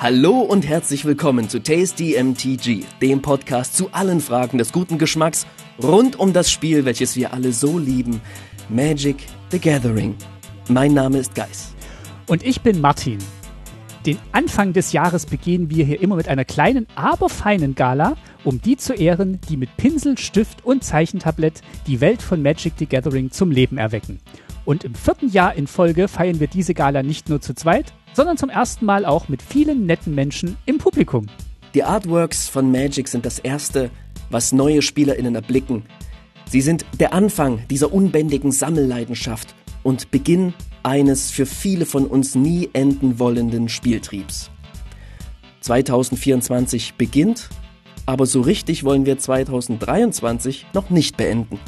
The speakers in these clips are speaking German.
Hallo und herzlich willkommen zu Tasty MTG, dem Podcast zu allen Fragen des guten Geschmacks rund um das Spiel, welches wir alle so lieben, Magic the Gathering. Mein Name ist Geis. Und ich bin Martin. Den Anfang des Jahres beginnen wir hier immer mit einer kleinen, aber feinen Gala, um die zu ehren, die mit Pinsel, Stift und Zeichentablett die Welt von Magic the Gathering zum Leben erwecken. Und im vierten Jahr in Folge feiern wir diese Gala nicht nur zu zweit, sondern zum ersten Mal auch mit vielen netten Menschen im Publikum. Die Artworks von Magic sind das Erste, was neue SpielerInnen erblicken. Sie sind der Anfang dieser unbändigen Sammelleidenschaft und Beginn eines für viele von uns nie enden wollenden Spieltriebs. 2024 beginnt, aber so richtig wollen wir 2023 noch nicht beenden.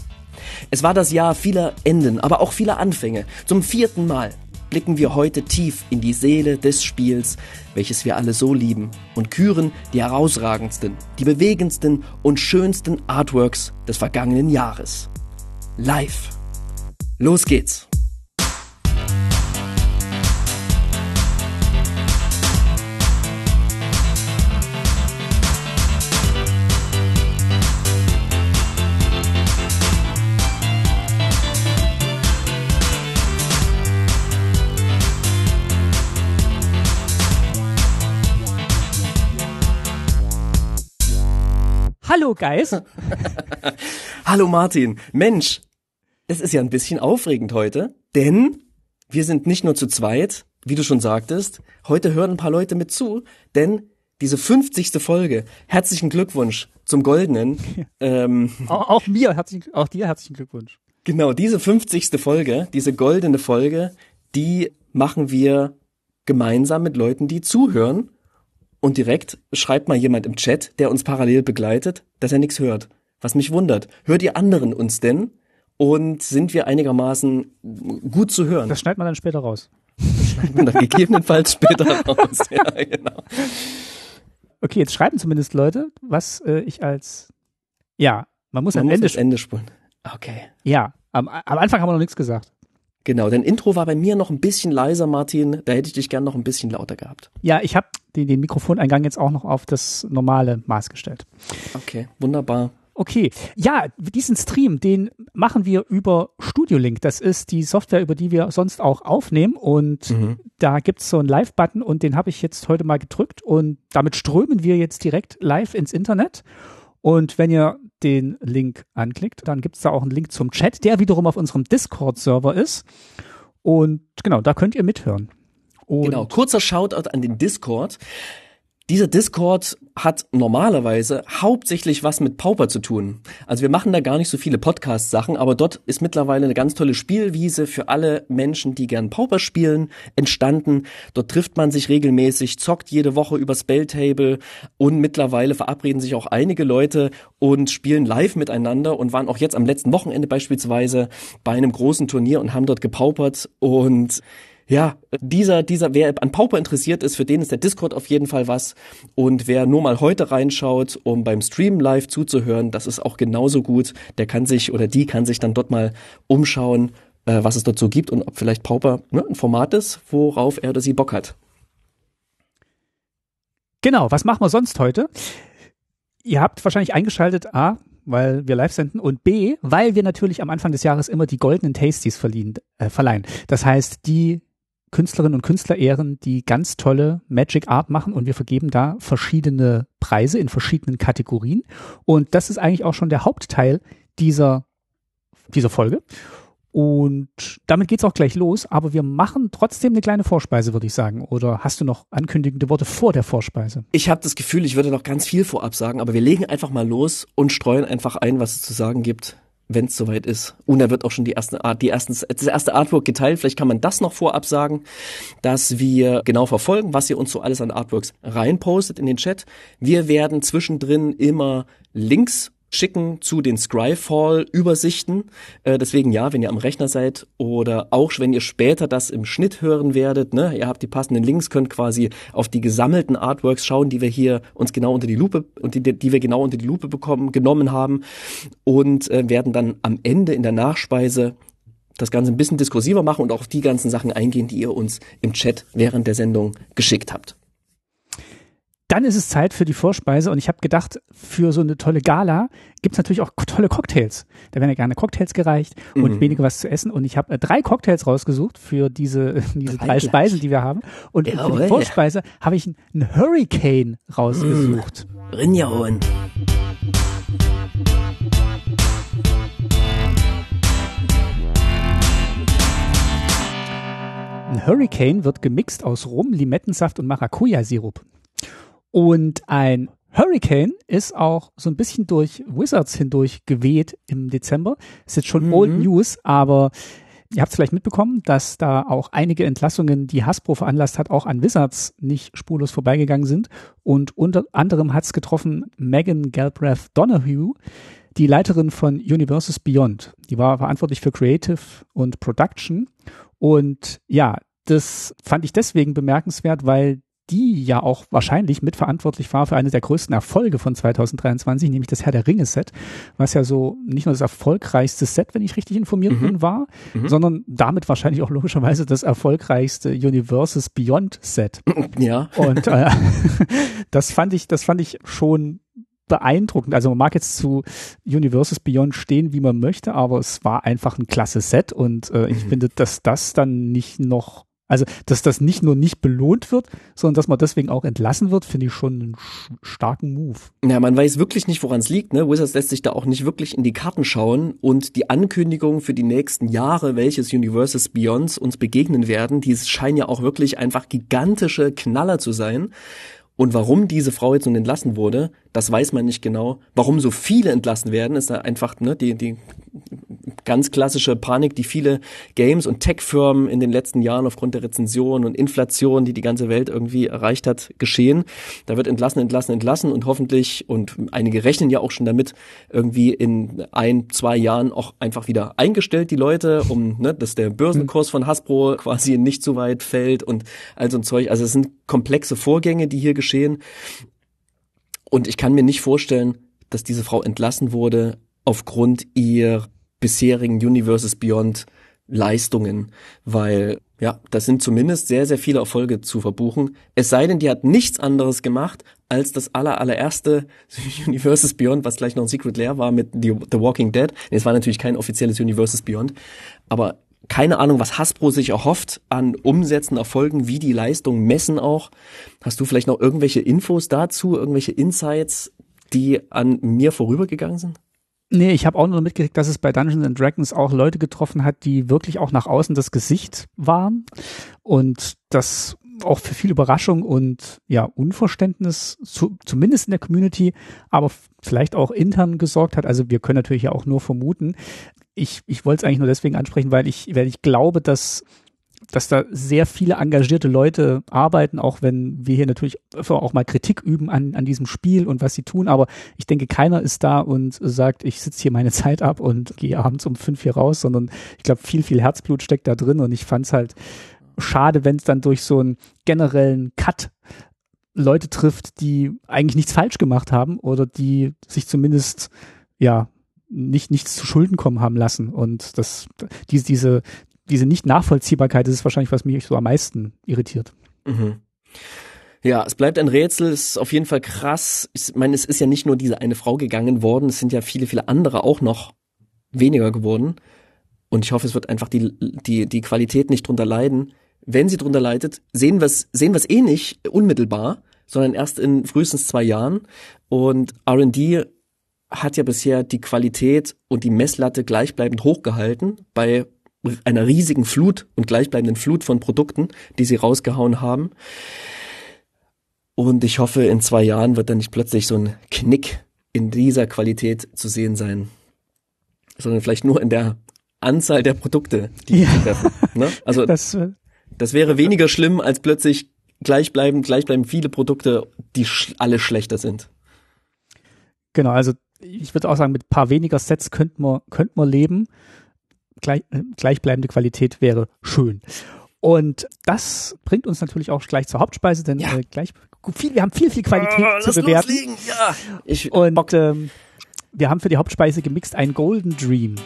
Es war das Jahr vieler Enden, aber auch vieler Anfänge. Zum vierten Mal blicken wir heute tief in die Seele des Spiels, welches wir alle so lieben, und küren die herausragendsten, die bewegendsten und schönsten Artworks des vergangenen Jahres. Live. Los geht's! Hallo Geis. Hallo Martin. Mensch, es ist ja ein bisschen aufregend heute, denn wir sind nicht nur zu zweit, wie du schon sagtest. Heute hören ein paar Leute mit zu, denn diese 50. Folge, herzlichen Glückwunsch zum Goldenen. ähm, auch, auch mir, herzlichen, auch dir herzlichen Glückwunsch. Genau, diese 50. Folge, diese goldene Folge, die machen wir gemeinsam mit Leuten, die zuhören und direkt schreibt mal jemand im Chat, der uns parallel begleitet, dass er nichts hört. Was mich wundert. Hört ihr anderen uns denn? Und sind wir einigermaßen gut zu hören? Das schneidet man dann später raus. Das schneidet man dann gegebenenfalls später raus. Ja, genau. Okay, jetzt schreiben zumindest Leute, was äh, ich als ja, man muss man am muss Ende, das Ende spulen. Okay. Ja, am, am Anfang haben wir noch nichts gesagt. Genau, denn Intro war bei mir noch ein bisschen leiser, Martin. Da hätte ich dich gern noch ein bisschen lauter gehabt. Ja, ich habe den, den Mikrofoneingang jetzt auch noch auf das normale Maß gestellt. Okay, wunderbar. Okay, ja, diesen Stream, den machen wir über Studio Link. Das ist die Software, über die wir sonst auch aufnehmen. Und mhm. da gibt's so einen Live-Button und den habe ich jetzt heute mal gedrückt. Und damit strömen wir jetzt direkt live ins Internet. Und wenn ihr den Link anklickt, dann gibt es da auch einen Link zum Chat, der wiederum auf unserem Discord-Server ist. Und genau, da könnt ihr mithören. Und genau, kurzer Shoutout an den Discord. Dieser Discord hat normalerweise hauptsächlich was mit Pauper zu tun. Also wir machen da gar nicht so viele Podcast-Sachen, aber dort ist mittlerweile eine ganz tolle Spielwiese für alle Menschen, die gern Pauper spielen, entstanden. Dort trifft man sich regelmäßig, zockt jede Woche über Spelltable und mittlerweile verabreden sich auch einige Leute und spielen live miteinander und waren auch jetzt am letzten Wochenende beispielsweise bei einem großen Turnier und haben dort gepaupert und ja, dieser, dieser, wer an Pauper interessiert ist, für den ist der Discord auf jeden Fall was. Und wer nur mal heute reinschaut, um beim Stream live zuzuhören, das ist auch genauso gut. Der kann sich oder die kann sich dann dort mal umschauen, äh, was es dort so gibt und ob vielleicht Pauper ne, ein Format ist, worauf er oder sie Bock hat. Genau, was machen wir sonst heute? Ihr habt wahrscheinlich eingeschaltet, A, weil wir live senden und B, weil wir natürlich am Anfang des Jahres immer die goldenen Tasties verliehen, äh, verleihen. Das heißt, die Künstlerinnen und Künstler ehren, die ganz tolle Magic Art machen und wir vergeben da verschiedene Preise in verschiedenen Kategorien. Und das ist eigentlich auch schon der Hauptteil dieser, dieser Folge. Und damit geht's auch gleich los, aber wir machen trotzdem eine kleine Vorspeise, würde ich sagen. Oder hast du noch ankündigende Worte vor der Vorspeise? Ich habe das Gefühl, ich würde noch ganz viel vorab sagen, aber wir legen einfach mal los und streuen einfach ein, was es zu sagen gibt wenn es soweit ist. Und da wird auch schon die erste Art, die ersten, das erste Artwork geteilt. Vielleicht kann man das noch vorab sagen, dass wir genau verfolgen, was ihr uns so alles an Artworks reinpostet in den Chat. Wir werden zwischendrin immer Links schicken zu den Scryfall-Übersichten. Äh, deswegen ja, wenn ihr am Rechner seid oder auch wenn ihr später das im Schnitt hören werdet, ne, ihr habt die passenden Links, könnt quasi auf die gesammelten Artworks schauen, die wir hier uns genau unter die Lupe und die, die wir genau unter die Lupe bekommen, genommen haben und äh, werden dann am Ende in der Nachspeise das Ganze ein bisschen diskursiver machen und auch auf die ganzen Sachen eingehen, die ihr uns im Chat während der Sendung geschickt habt. Dann ist es Zeit für die Vorspeise und ich habe gedacht, für so eine tolle Gala gibt's natürlich auch tolle Cocktails. Da werden ja gerne Cocktails gereicht und Mhm. weniger was zu essen. Und ich habe äh, drei Cocktails rausgesucht für diese, diese Drei drei. Speisen, die wir haben. Und für Jawohl. die Vorspeise habe ich einen Hurricane rausgesucht. Rinjauen. Ein Hurricane wird gemixt aus Rum, Limettensaft und Maracuja-Sirup. Und ein Hurricane ist auch so ein bisschen durch Wizards hindurch geweht im Dezember. Ist jetzt schon Mhm. Old News, aber ihr habt es vielleicht mitbekommen, dass da auch einige Entlassungen, die Hasbro veranlasst hat, auch an Wizards nicht spurlos vorbeigegangen sind. Und unter anderem hat es getroffen Megan Galbraith Donahue, die Leiterin von Universes Beyond. Die war verantwortlich für Creative und Production. Und ja, das fand ich deswegen bemerkenswert, weil die ja auch wahrscheinlich mitverantwortlich war für eine der größten Erfolge von 2023, nämlich das Herr der Ringe Set, was ja so nicht nur das erfolgreichste Set, wenn ich richtig informiert Mhm. bin, war, Mhm. sondern damit wahrscheinlich auch logischerweise das erfolgreichste Universes Beyond Set. Ja. Und äh, das fand ich, das fand ich schon beeindruckend. Also man mag jetzt zu Universes Beyond stehen, wie man möchte, aber es war einfach ein klasse Set und äh, ich Mhm. finde, dass das dann nicht noch, also dass das nicht nur nicht belohnt wird, sondern dass man deswegen auch entlassen wird, finde ich schon einen starken Move. Ja, man weiß wirklich nicht, woran es liegt. Ne? Wizards lässt sich da auch nicht wirklich in die Karten schauen und die Ankündigung für die nächsten Jahre, welches Universes Beyonds uns begegnen werden, die scheinen ja auch wirklich einfach gigantische Knaller zu sein. Und warum diese Frau jetzt nun entlassen wurde, das weiß man nicht genau. Warum so viele entlassen werden, ist da einfach ne, die, die ganz klassische Panik, die viele Games- und Tech-Firmen in den letzten Jahren aufgrund der Rezension und Inflation, die die ganze Welt irgendwie erreicht hat, geschehen. Da wird entlassen, entlassen, entlassen und hoffentlich, und einige rechnen ja auch schon damit, irgendwie in ein, zwei Jahren auch einfach wieder eingestellt, die Leute, um, ne, dass der Börsenkurs von Hasbro quasi nicht so weit fällt und all so ein Zeug. Also es sind komplexe Vorgänge, die hier geschehen. Und ich kann mir nicht vorstellen, dass diese Frau entlassen wurde aufgrund ihrer bisherigen Universes Beyond Leistungen, weil ja, das sind zumindest sehr, sehr viele Erfolge zu verbuchen. Es sei denn, die hat nichts anderes gemacht als das aller, allererste Universes Beyond, was gleich noch ein Secret Lair war mit The, Walking Dead. Es war natürlich kein offizielles Universes Beyond, aber keine Ahnung, was Hasbro sich erhofft an Umsätzen, Erfolgen, wie die Leistungen messen auch. Hast du vielleicht noch irgendwelche Infos dazu, irgendwelche Insights, die an mir vorübergegangen sind? Nee, ich habe auch nur mitgekriegt, dass es bei Dungeons and Dragons auch Leute getroffen hat, die wirklich auch nach außen das Gesicht waren und das auch für viel Überraschung und ja Unverständnis zu, zumindest in der Community, aber vielleicht auch intern gesorgt hat. Also wir können natürlich ja auch nur vermuten. Ich, ich wollte es eigentlich nur deswegen ansprechen, weil ich, weil ich glaube, dass dass da sehr viele engagierte Leute arbeiten, auch wenn wir hier natürlich auch mal Kritik üben an, an diesem Spiel und was sie tun. Aber ich denke, keiner ist da und sagt, ich sitze hier meine Zeit ab und gehe abends um fünf hier raus, sondern ich glaube, viel, viel Herzblut steckt da drin und ich fand es halt schade, wenn es dann durch so einen generellen Cut Leute trifft, die eigentlich nichts falsch gemacht haben oder die sich zumindest, ja, nicht nichts zu Schulden kommen haben lassen und das diese diese diese Nicht-Nachvollziehbarkeit das ist wahrscheinlich, was mich so am meisten irritiert. Mhm. Ja, es bleibt ein Rätsel, es ist auf jeden Fall krass. Ich meine, es ist ja nicht nur diese eine Frau gegangen worden, es sind ja viele, viele andere auch noch weniger geworden. Und ich hoffe, es wird einfach die, die, die Qualität nicht drunter leiden. Wenn sie drunter leidet, sehen wir es sehen wir es eh nicht unmittelbar, sondern erst in frühestens zwei Jahren. Und R&D hat ja bisher die Qualität und die Messlatte gleichbleibend hochgehalten bei einer riesigen Flut und gleichbleibenden Flut von Produkten, die sie rausgehauen haben. Und ich hoffe, in zwei Jahren wird dann nicht plötzlich so ein Knick in dieser Qualität zu sehen sein, sondern vielleicht nur in der Anzahl der Produkte, die Ja. sie treffen. Ne? Also Das, äh, das wäre weniger schlimm, als plötzlich gleichbleibend, gleichbleibend viele Produkte, die sch alle schlechter sind. genau, also ich würde auch sagen, mit ein paar weniger Sets könnte man, könnte man leben. Gleich, äh, gleichbleibende Qualität wäre schön. Und das bringt uns natürlich auch gleich zur Hauptspeise, denn Ja. äh, gleich viel, wir haben viel, viel Qualität Ah, zu bewerten. Ja. Ich, Und ähm, wir haben für die Hauptspeise gemixt ein Golden Dream.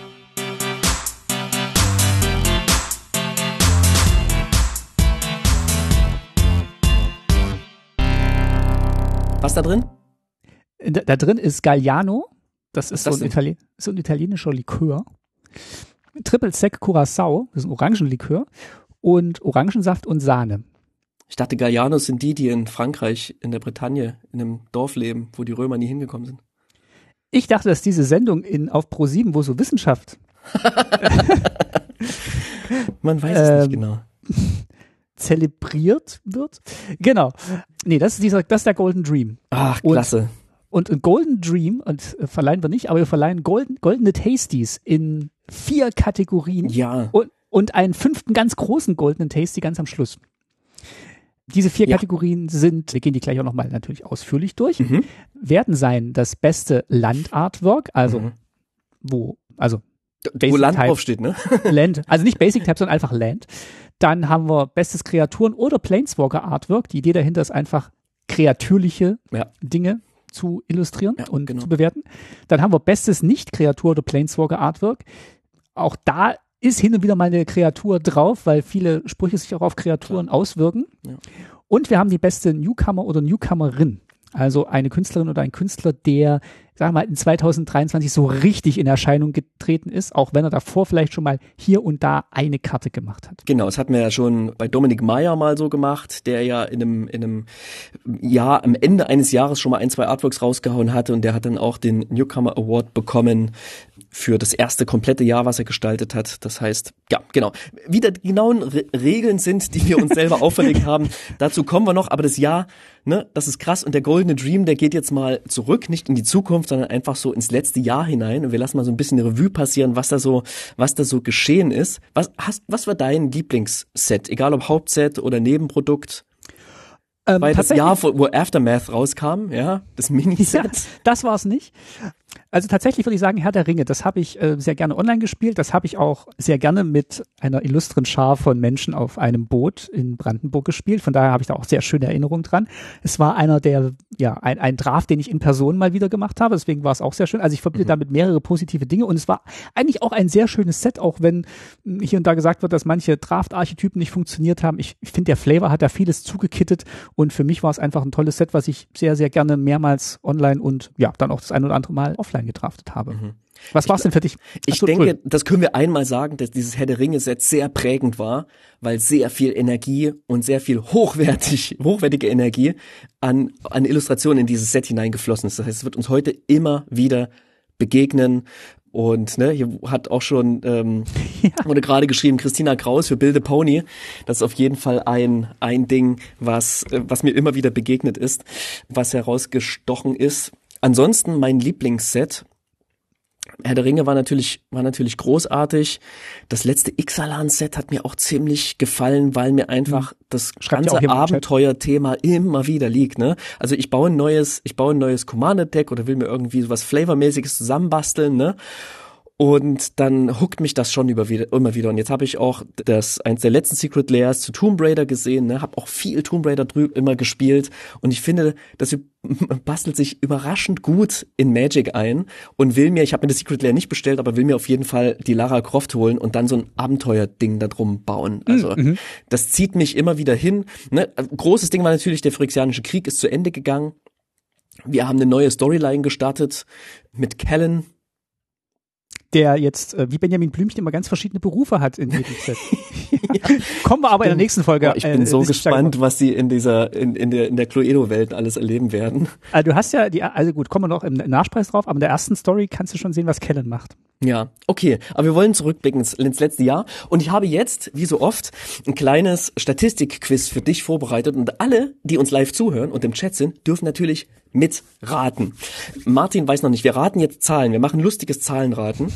Was da drin? Da, da drin ist Galliano. Das ist, Was so, ein das Itali so ein italienischer Likör. Triple Sec Curacao. Das ist ein Orangenlikör. Und Orangensaft und Sahne. Ich dachte, Gallianos sind die, die in Frankreich, in der Bretagne, in einem Dorf leben, wo die Römer nie hingekommen sind. Ich dachte, dass diese Sendung in, auf Pro7, wo so Wissenschaft Man weiß es Ähm, nicht genau. zelebriert wird. Genau. Nee, das ist dieser, das ist der Golden Dream. Ach, und- klasse. Und ein Golden Dream, und äh, verleihen wir nicht, aber wir verleihen golden, goldene Tasties in vier Kategorien Ja. und, und einen fünften ganz großen goldenen Tasty ganz am Schluss. Diese vier Ja. Kategorien sind, wir gehen die gleich auch nochmal natürlich ausführlich durch, Mhm. werden sein das beste Landartwork, also Mhm. wo, also Wo Basic Land Type. draufsteht, ne? Land, also nicht Basic Type, sondern einfach Land. Dann haben wir bestes Kreaturen oder Planeswalker Artwork. Die Idee dahinter ist einfach kreatürliche Ja. Dinge zu illustrieren Ja, und genau. zu bewerten. Dann haben wir bestes Nicht-Kreatur oder Planeswalker Artwork. Auch da ist hin und wieder mal eine Kreatur drauf, weil viele Sprüche sich auch auf Kreaturen auswirken. Ja. Und wir haben die beste Newcomer oder Newcomerin. Also eine Künstlerin oder ein Künstler, der, sagen wir mal, in 2023 so richtig in Erscheinung getreten ist, auch wenn er davor vielleicht schon mal hier und da eine Karte gemacht hat. Genau, das hatten wir ja schon bei Dominik Meyer mal so gemacht, der ja in einem, in einem Jahr, am Ende eines Jahres schon mal ein, zwei Artworks rausgehauen hatte und der hat dann auch den Newcomer Award bekommen für das erste komplette Jahr, was er gestaltet hat. Das heißt, ja, genau. Wie da die genauen Re Regeln sind, die wir uns selber auferlegt haben, dazu kommen wir noch, aber das Jahr, ne, das ist krass und der Goldene Dream, der geht jetzt mal zurück, nicht in die Zukunft, sondern einfach so ins letzte Jahr hinein und wir lassen mal so ein bisschen eine Revue passieren, was da so, was da so geschehen ist. Was hast, was war dein Lieblingsset? Egal ob Hauptset oder Nebenprodukt? Ähm, Weil das Jahr, wo Aftermath rauskam, ja, das Ja, Miniset. das war es nicht. Also tatsächlich würde ich sagen, Herr der Ringe, das habe ich äh, sehr gerne online gespielt. Das habe ich auch sehr gerne mit einer illustren Schar von Menschen auf einem Boot in Brandenburg gespielt. Von daher habe ich da auch sehr schöne Erinnerungen dran. Es war einer der, ja, ein, ein Draft, den ich in Person mal wieder gemacht habe. Deswegen war es auch sehr schön. Also ich verbinde damit mehrere positive Dinge und es war eigentlich auch ein sehr schönes Set, auch wenn hier und da gesagt wird, dass manche Draft-Archetypen nicht funktioniert haben. Ich, ich finde, der Flavor hat da vieles zugekittet und für mich war es einfach ein tolles Set, was ich sehr, sehr gerne mehrmals online und ja, dann auch das ein oder andere Mal offline gedraftet habe. Was war es denn für dich? Mhm. Ich denke, cool. das können wir einmal sagen, dass dieses Herr der Ringe-Set sehr prägend war, weil sehr viel Energie und sehr viel hochwertig, hochwertige Energie an, an Illustrationen in dieses Set hineingeflossen ist. Das heißt, es wird uns heute immer wieder begegnen. Und ne, hier hat auch schon ähm, wurde gerade geschrieben Christina Kraus für Bilde Pony. Das ist auf jeden Fall ein ein Ding, was äh, was mir immer wieder begegnet ist, was herausgestochen ist. Ansonsten mein Lieblingsset Herr der Ringe war natürlich, war natürlich großartig. Das letzte Ixalan-Set hat mir auch ziemlich gefallen, weil mir einfach das Hm. Schreibt ja auch ganze. Abenteuerthema immer wieder liegt, ne? Also ich baue ein neues, ich baue ein neues Commander-Deck oder will mir irgendwie sowas Flavormäßiges zusammenbasteln, ne? Und dann huckt mich das schon über wieder, immer wieder. Und jetzt habe ich auch das eins der letzten Secret Layers zu Tomb Raider gesehen, ne? Hab auch viel Tomb Raider drüber immer gespielt. Und ich finde, das bastelt sich überraschend gut in Magic ein und will mir, ich habe mir das Secret Layer nicht bestellt, aber will mir auf jeden Fall die Lara Croft holen und dann so ein Abenteuerding da drum bauen. Also das zieht mich immer wieder hin. Ne? Großes Ding war natürlich, der Phyrexianische Krieg ist zu Ende gegangen. Wir haben eine neue Storyline gestartet mit Kellen, Der jetzt, äh, wie Benjamin Blümchen, immer ganz verschiedene Berufe hat in jedem Set. Kommen wir aber in der nächsten Folge. Boah, ich bin äh, so gespannt, was sie in dieser, in, in der, in der Cluedo-Welt alles erleben werden. Also du hast ja die, also gut, kommen wir noch im Nachspreis drauf, aber in der ersten Story kannst du schon sehen, was Kellen macht. Ja, okay. Aber wir wollen zurückblicken ins, ins letzte Jahr. Und ich habe jetzt, wie so oft, ein kleines Statistikquiz für dich vorbereitet. Und alle, die uns live zuhören und im Chat sind, dürfen natürlich mitraten. Martin weiß noch nicht, wir raten jetzt Zahlen. Wir machen lustiges Zahlenraten.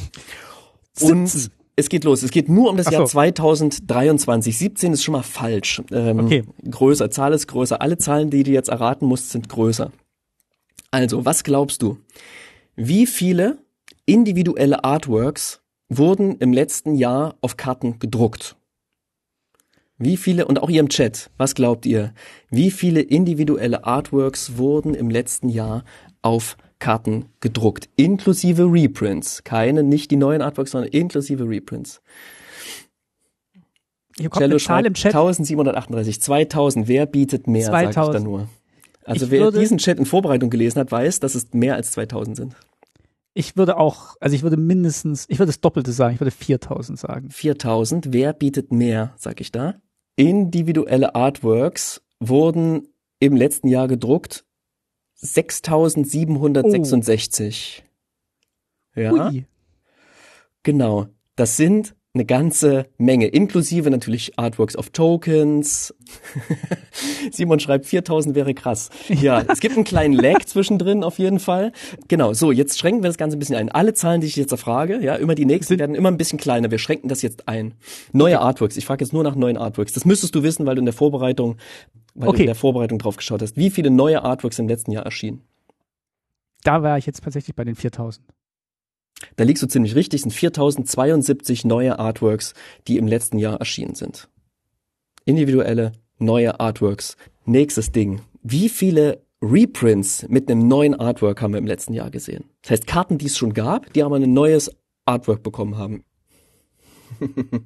Und es geht los. Es geht nur um das Ach Jahr so. 2023. 17 ist schon mal falsch. Ähm, Okay. Größer, Zahl ist größer. Alle Zahlen, die du jetzt erraten musst, sind größer. Also, was glaubst du? Wie viele individuelle Artworks wurden im letzten Jahr auf Karten gedruckt? Wie viele, und auch ihr im Chat, was glaubt ihr? Wie viele individuelle Artworks wurden im letzten Jahr auf Karten gedruckt? Inklusive Reprints. Keine, nicht die neuen Artworks, sondern inklusive Reprints. Hier kommt Cello Zahl im schreibt Chat. 1738. 2000. Wer bietet mehr, sag ich 2000. da nur. Also Ich wer diesen Chat in Vorbereitung gelesen hat, weiß, dass es mehr als 2000 sind. Ich würde auch, also ich würde mindestens, ich würde das Doppelte sagen, ich würde 4000 sagen. 4000. Wer bietet mehr, sag ich da? Individuelle Artworks wurden im letzten Jahr gedruckt 6766. Ja, Ui. genau. Das sind eine ganze Menge, inklusive natürlich Artworks of Tokens. Simon schreibt, 4000 wäre krass. Ja, es gibt einen kleinen Lag zwischendrin auf jeden Fall. Genau, so, jetzt schränken wir das Ganze ein bisschen ein. Alle Zahlen, die ich jetzt erfrage, ja, immer die nächsten werden immer ein bisschen kleiner. Wir schränken das jetzt ein. Neue Artworks. Ich frage jetzt nur nach neuen Artworks. Das müsstest du wissen, weil du in der Vorbereitung, weil du Okay. in der Vorbereitung drauf geschaut hast. Wie viele neue Artworks im letzten Jahr erschienen? Da war ich jetzt tatsächlich bei den 4000. Da liegst du ziemlich richtig, sind 4072 neue Artworks, die im letzten Jahr erschienen sind. Individuelle neue Artworks. Nächstes Ding. Wie viele Reprints mit einem neuen Artwork haben wir im letzten Jahr gesehen? Das heißt, Karten, die es schon gab, die aber ein neues Artwork bekommen haben.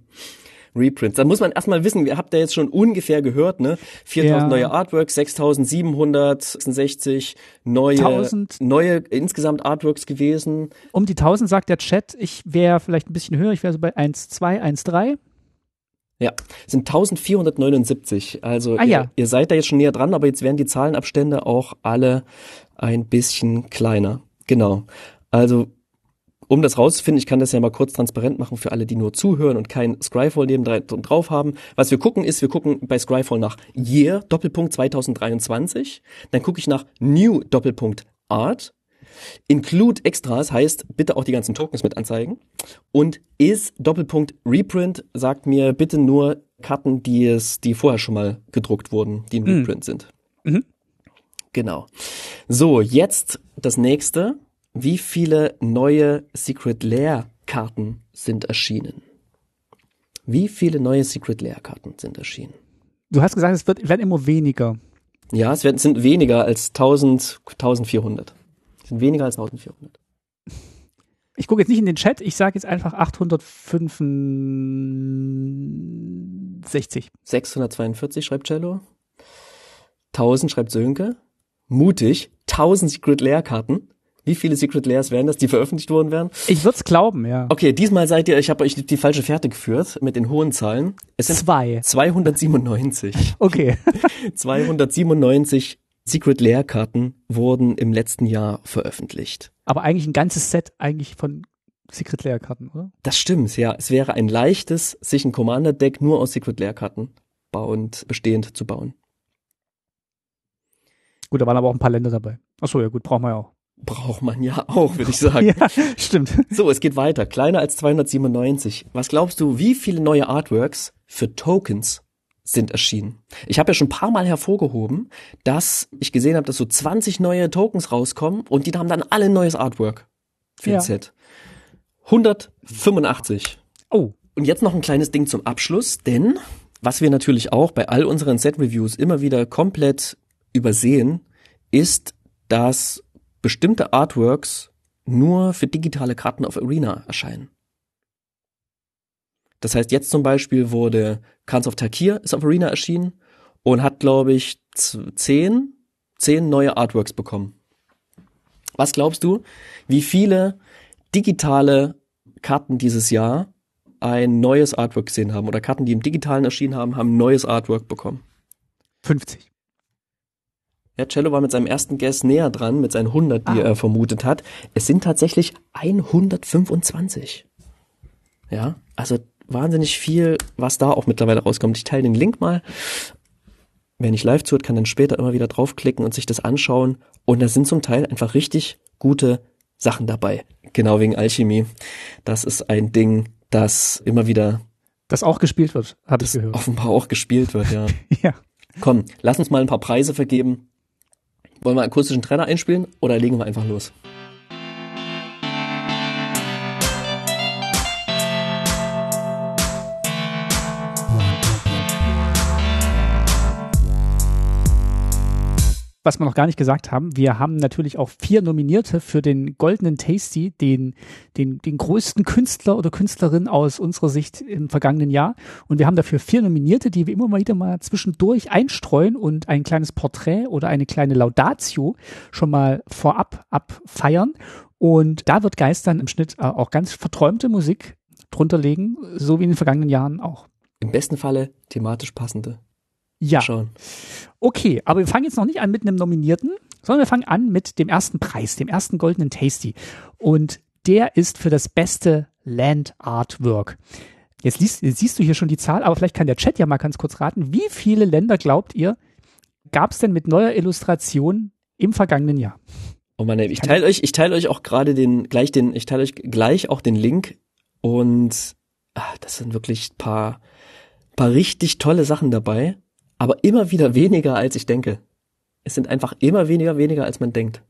Reprints. Da muss man erstmal wissen, ihr habt ja jetzt schon ungefähr gehört, ne? 4000 Ja. neue Artworks, 6766 neue, 1000. neue insgesamt Artworks gewesen. Um die 1000 sagt der Chat, ich wäre vielleicht ein bisschen höher, ich wäre so bei 1,2, 1,3. Ja, sind 1479. Also Ah, ja. ihr, ihr seid da jetzt schon näher dran, aber jetzt werden die Zahlenabstände auch alle ein bisschen kleiner. Genau. Also um das rauszufinden, ich kann das ja mal kurz transparent machen für alle, die nur zuhören und kein Scryfall neben dra- drauf haben. Was wir gucken ist, wir gucken bei Scryfall nach Year, Doppelpunkt 2023. Dann gucke ich nach New, Doppelpunkt Art. Include Extras heißt, bitte auch die ganzen Tokens mit anzeigen. Und is Doppelpunkt Reprint sagt mir bitte nur Karten, die es, die vorher schon mal gedruckt wurden, die ein Mhm. Reprint sind. Mhm. Genau. So, jetzt das nächste. Wie viele neue Secret Lair Karten sind erschienen? Wie viele neue Secret Lair Karten sind erschienen? Du hast gesagt, es wird, werden immer weniger. Ja, es werden, sind weniger als 1000, 1400. Es sind weniger als 1400. Ich gucke jetzt nicht in den Chat, ich sage jetzt einfach 865. 642 schreibt Cello. 1000 schreibt Sönke. Mutig. 1000 Secret Lair Karten. Wie viele Secret Lairs wären das, die veröffentlicht worden wären? Ich würde es glauben, ja. Okay, diesmal seid ihr, ich habe euch die falsche Fährte geführt mit den hohen Zahlen. Es sind Zwei. 297. Okay. 297 Secret Lair Karten wurden im letzten Jahr veröffentlicht. Aber eigentlich ein ganzes Set eigentlich von Secret Lair Karten, oder? Das stimmt, ja. Es wäre ein leichtes, sich ein Commander Deck nur aus Secret Lair Karten bauend, bestehend zu bauen. Gut, da waren aber auch ein paar Länder dabei. Achso, ja gut, brauchen wir ja auch. Braucht man ja auch, würde ich sagen. Ja, stimmt. So, es geht weiter. Kleiner als 297. Was glaubst du, wie viele neue Artworks für Tokens sind erschienen? Ich habe ja schon ein paar Mal hervorgehoben, dass ich gesehen habe, dass so 20 neue Tokens rauskommen und die haben dann alle ein neues Artwork für Ja. ein Set. 185. Oh, Und jetzt noch ein kleines Ding zum Abschluss, denn was wir natürlich auch bei all unseren Set-Reviews immer wieder komplett übersehen, ist, dass bestimmte Artworks nur für digitale Karten auf Arena erscheinen. Das heißt, jetzt zum Beispiel wurde Khans of Tarkir ist auf Arena erschienen und hat, glaube ich, zehn, zehn neue Artworks bekommen. Was glaubst du, wie viele digitale Karten dieses Jahr ein neues Artwork gesehen haben oder Karten, die im Digitalen erschienen haben, haben ein neues Artwork bekommen. 50. Ja, Cello war mit seinem ersten Guess näher dran, mit seinen 100, die Ah. er vermutet hat. Es sind tatsächlich 125. Ja, also wahnsinnig viel, was da auch mittlerweile rauskommt. Ich teile den Link mal. Wer nicht live zuhört, kann dann später immer wieder draufklicken und sich das anschauen. Und da sind zum Teil einfach richtig gute Sachen dabei. Genau wegen Alchemie. Das ist ein Ding, das immer wieder Das auch gespielt wird, habe ich gehört. offenbar auch gespielt wird, ja. Ja. Komm, lass uns mal ein paar Preise vergeben. Wollen wir akustischen Trenner einspielen oder legen wir einfach los? Was wir noch gar nicht gesagt haben, wir haben natürlich auch vier Nominierte für den Goldenen Tasty, den, den, den größten Künstler oder Künstlerin aus unserer Sicht im vergangenen Jahr. Und wir haben dafür vier Nominierte, die wir immer wieder mal zwischendurch einstreuen und ein kleines Porträt oder eine kleine Laudatio schon mal vorab abfeiern. Und da wird Geistern im Schnitt äh, auch ganz verträumte Musik drunter legen, so wie in den vergangenen Jahren auch. Im besten Falle thematisch passende. Ja. Schauen. Okay, aber wir fangen jetzt noch nicht an mit einem Nominierten, sondern wir fangen an mit dem ersten Preis, dem ersten goldenen Tasty. Und der ist für das beste Land Artwork. Jetzt, liest, jetzt siehst du hier schon die Zahl, aber vielleicht kann der Chat ja mal ganz kurz raten. Wie viele Länder glaubt ihr, gab es denn mit neuer Illustration im vergangenen Jahr? Oh Mann, ich teile euch, ich teile euch auch gerade den, gleich den, ich teile euch gleich auch den Link und ach, das sind wirklich paar, paar richtig tolle Sachen dabei aber immer wieder weniger, als ich denke. Es sind einfach immer weniger, weniger, als man denkt.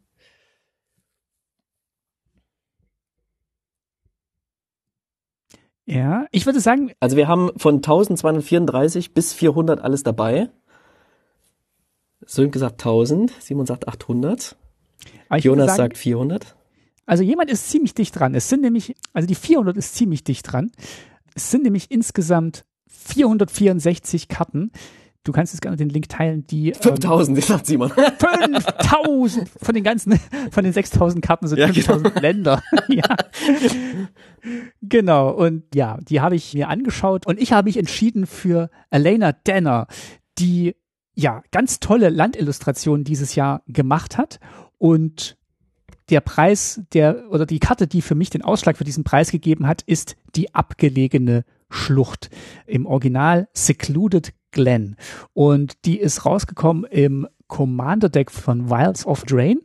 Ja, ich würde sagen. Also wir haben von 1234 bis 400 alles dabei. Sönke sagt 1000, Simon sagt 800. Jonas sagen, sagt 400. Also jemand ist ziemlich dicht dran. Es sind nämlich, also die 400 ist ziemlich dicht dran. Es sind nämlich insgesamt 464 Karten, Du kannst jetzt gerne den Link teilen, die 5000, ähm, sagt Simon. 5000 von den ganzen, von den 6000 Karten sind ja, 5000 genau. Länder. ja. Genau. Und ja, die habe ich mir angeschaut und ich habe mich entschieden für Elena Danner, die ja ganz tolle Landillustrationen dieses Jahr gemacht hat und der Preis, der oder die Karte, die für mich den Ausschlag für diesen Preis gegeben hat, ist die abgelegene Schlucht. Im Original Secluded Glen. Und die ist rausgekommen im Commander Deck von Wilds of Drain.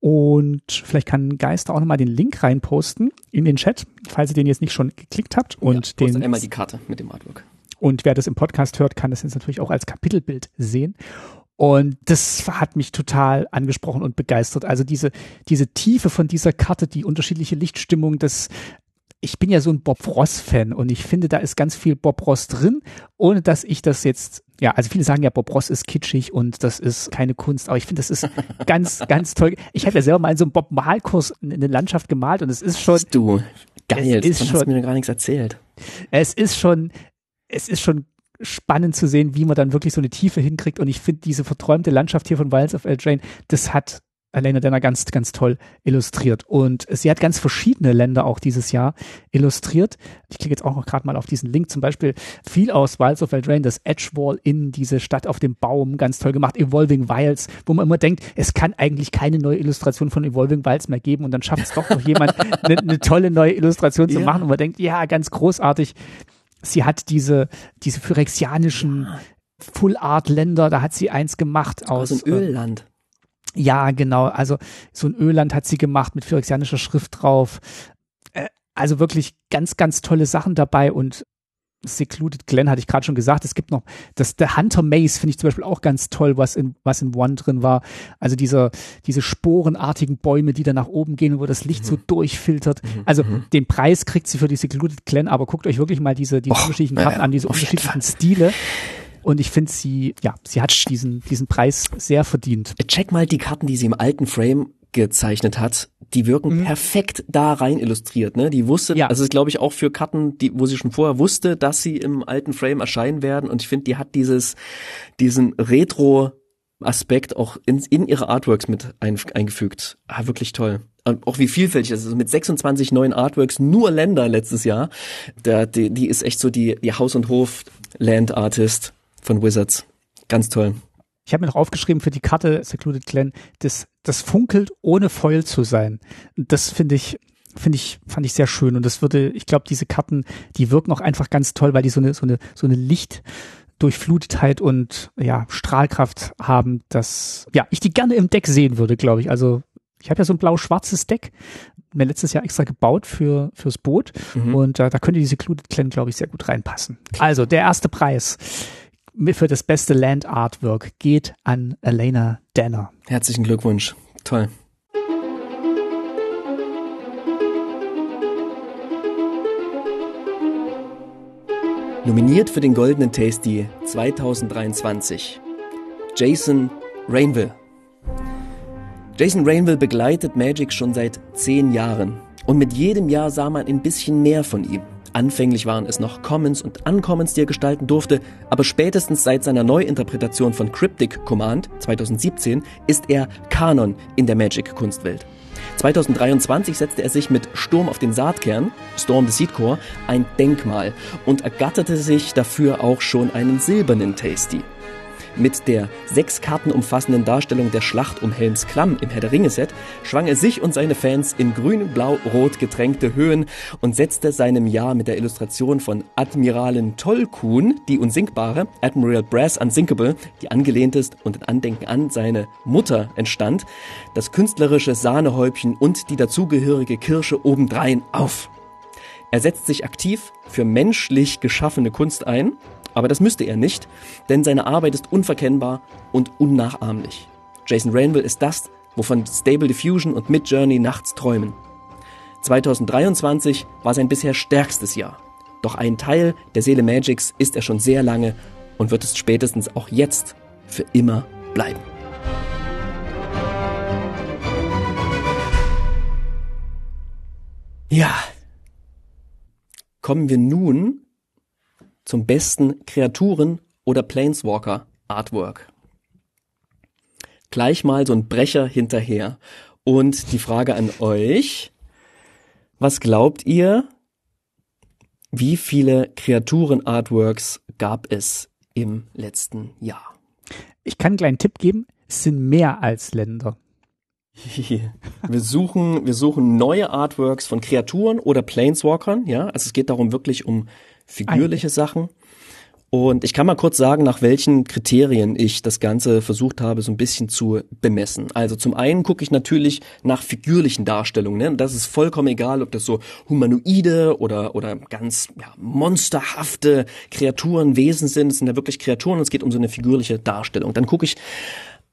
Und vielleicht kann Geister auch nochmal den Link reinposten in den Chat, falls ihr den jetzt nicht schon geklickt habt. Und ja, den einmal die Karte mit dem Artwork. Und wer das im Podcast hört, kann das jetzt natürlich auch als Kapitelbild sehen. Und das hat mich total angesprochen und begeistert. Also diese, diese Tiefe von dieser Karte, die unterschiedliche Lichtstimmung, das ich bin ja so ein Bob Ross-Fan und ich finde, da ist ganz viel Bob Ross drin, ohne dass ich das jetzt, ja, also viele sagen ja, Bob Ross ist kitschig und das ist keine Kunst, aber ich finde, das ist ganz, ganz toll. Ich habe ja selber mal in so einem Bob Malkurs eine Landschaft gemalt und es ist schon. Du, geil, es ist schon, hast mir gar nichts erzählt. Es ist schon, es ist schon spannend zu sehen, wie man dann wirklich so eine Tiefe hinkriegt und ich finde diese verträumte Landschaft hier von Wilds of Eldraine, das hat Elena Denner ganz, ganz toll illustriert. Und sie hat ganz verschiedene Länder auch dieses Jahr illustriert. Ich klicke jetzt auch noch gerade mal auf diesen Link. Zum Beispiel viel aus Wilds of Eldraine, das Edgewall in diese Stadt auf dem Baum, ganz toll gemacht. Evolving Wilds, wo man immer denkt, es kann eigentlich keine neue Illustration von Evolving Wilds mehr geben. Und dann schafft es doch noch jemand, eine, eine tolle neue Illustration zu ja. machen. Und man denkt, ja, ganz großartig. Sie hat diese, diese phyrexianischen Full Art Länder, da hat sie eins gemacht aus. Aus dem Ölland. Ja, genau. Also so ein Öland hat sie gemacht mit phyrexianischer Schrift drauf. Äh, also wirklich ganz, ganz tolle Sachen dabei und Secluded Glen hatte ich gerade schon gesagt. Es gibt noch das The Hunter Maze finde ich zum Beispiel auch ganz toll, was in was in One drin war. Also diese diese sporenartigen Bäume, die da nach oben gehen, wo das Licht mhm. so durchfiltert. Mhm. Also mhm. den Preis kriegt sie für die Secluded Glen, aber guckt euch wirklich mal diese oh, unterschiedlichen Karten an, diese unterschiedlichen Stile. Und ich finde sie, ja, sie hat diesen, diesen Preis sehr verdient. Check mal die Karten, die sie im alten Frame gezeichnet hat, die wirken mhm. perfekt da rein illustriert, ne? Die wusste, ja. also ist glaube ich auch für Karten, die, wo sie schon vorher wusste, dass sie im alten Frame erscheinen werden und ich finde, die hat dieses, diesen Retro Aspekt auch in, in ihre Artworks mit ein, eingefügt. Ah, wirklich toll. Und auch wie vielfältig das ist. Also mit 26 neuen Artworks, nur Länder letztes Jahr. Der, die, die ist echt so die, die Haus- und Hof-Land-Artist von Wizards. Ganz toll. Ich habe mir noch aufgeschrieben für die Karte Secluded Clan, das, das funkelt ohne Foil zu sein. Das finde ich, finde ich, fand ich sehr schön. Und das würde, ich glaube, diese Karten, die wirken auch einfach ganz toll, weil die so eine, so eine, so eine Lichtdurchflutetheit und ja, Strahlkraft haben, dass ja, ich die gerne im Deck sehen würde, glaube ich. Also ich habe ja so ein blau-schwarzes Deck, mir letztes Jahr extra gebaut für fürs Boot mhm. und äh, da könnte diese Secluded Clan, glaube ich, sehr gut reinpassen. Also der erste Preis für das beste Land Artwork geht an Elena Danner. Herzlichen Glückwunsch. Toll. Nominiert für den Goldenen Tasty 2023 Jason Rainville. Jason Rainville begleitet Magic schon seit zehn Jahren und mit jedem Jahr sah man ein bisschen mehr von ihm. Anfänglich waren es noch Commons und Uncommons, die er gestalten durfte, aber spätestens seit seiner Neuinterpretation von Cryptic Command 2017 ist er Kanon in der Magic-Kunstwelt. 2023 setzte er sich mit Sturm auf den Saatkern, Storm the Seed Core, ein Denkmal und ergatterte sich dafür auch schon einen silbernen Tasty. Mit der sechs Karten umfassenden Darstellung der Schlacht um Helms Klamm im Herr der Ringe Set schwang er sich und seine Fans in grün, blau, rot getränkte Höhen und setzte seinem Jahr mit der Illustration von Admiralin Tollkuhn, die Unsinkbare, Admiral Brass Unsinkable, die angelehnt ist und in Andenken an seine Mutter entstand, das künstlerische Sahnehäubchen und die dazugehörige Kirsche obendrein auf. Er setzt sich aktiv für menschlich geschaffene Kunst ein aber das müsste er nicht, denn seine Arbeit ist unverkennbar und unnachahmlich. Jason Rainville ist das, wovon Stable Diffusion und Midjourney nachts träumen. 2023 war sein bisher stärkstes Jahr. Doch ein Teil der Seele Magics ist er schon sehr lange und wird es spätestens auch jetzt für immer bleiben. Ja. Kommen wir nun zum besten Kreaturen- oder Planeswalker Artwork. Gleich mal so ein Brecher hinterher. Und die Frage an euch, was glaubt ihr, wie viele Kreaturen-Artworks gab es im letzten Jahr? Ich kann einen kleinen Tipp geben, es sind mehr als Länder. Wir suchen, wir suchen neue Artworks von Kreaturen oder Planeswalkern, ja. Also es geht darum wirklich um figürliche Sachen. Und ich kann mal kurz sagen, nach welchen Kriterien ich das Ganze versucht habe, so ein bisschen zu bemessen. Also zum einen gucke ich natürlich nach figürlichen Darstellungen. Ne? Das ist vollkommen egal, ob das so humanoide oder, oder ganz ja, monsterhafte Kreaturen, Wesen sind. Es sind ja wirklich Kreaturen und es geht um so eine figürliche Darstellung. Dann gucke ich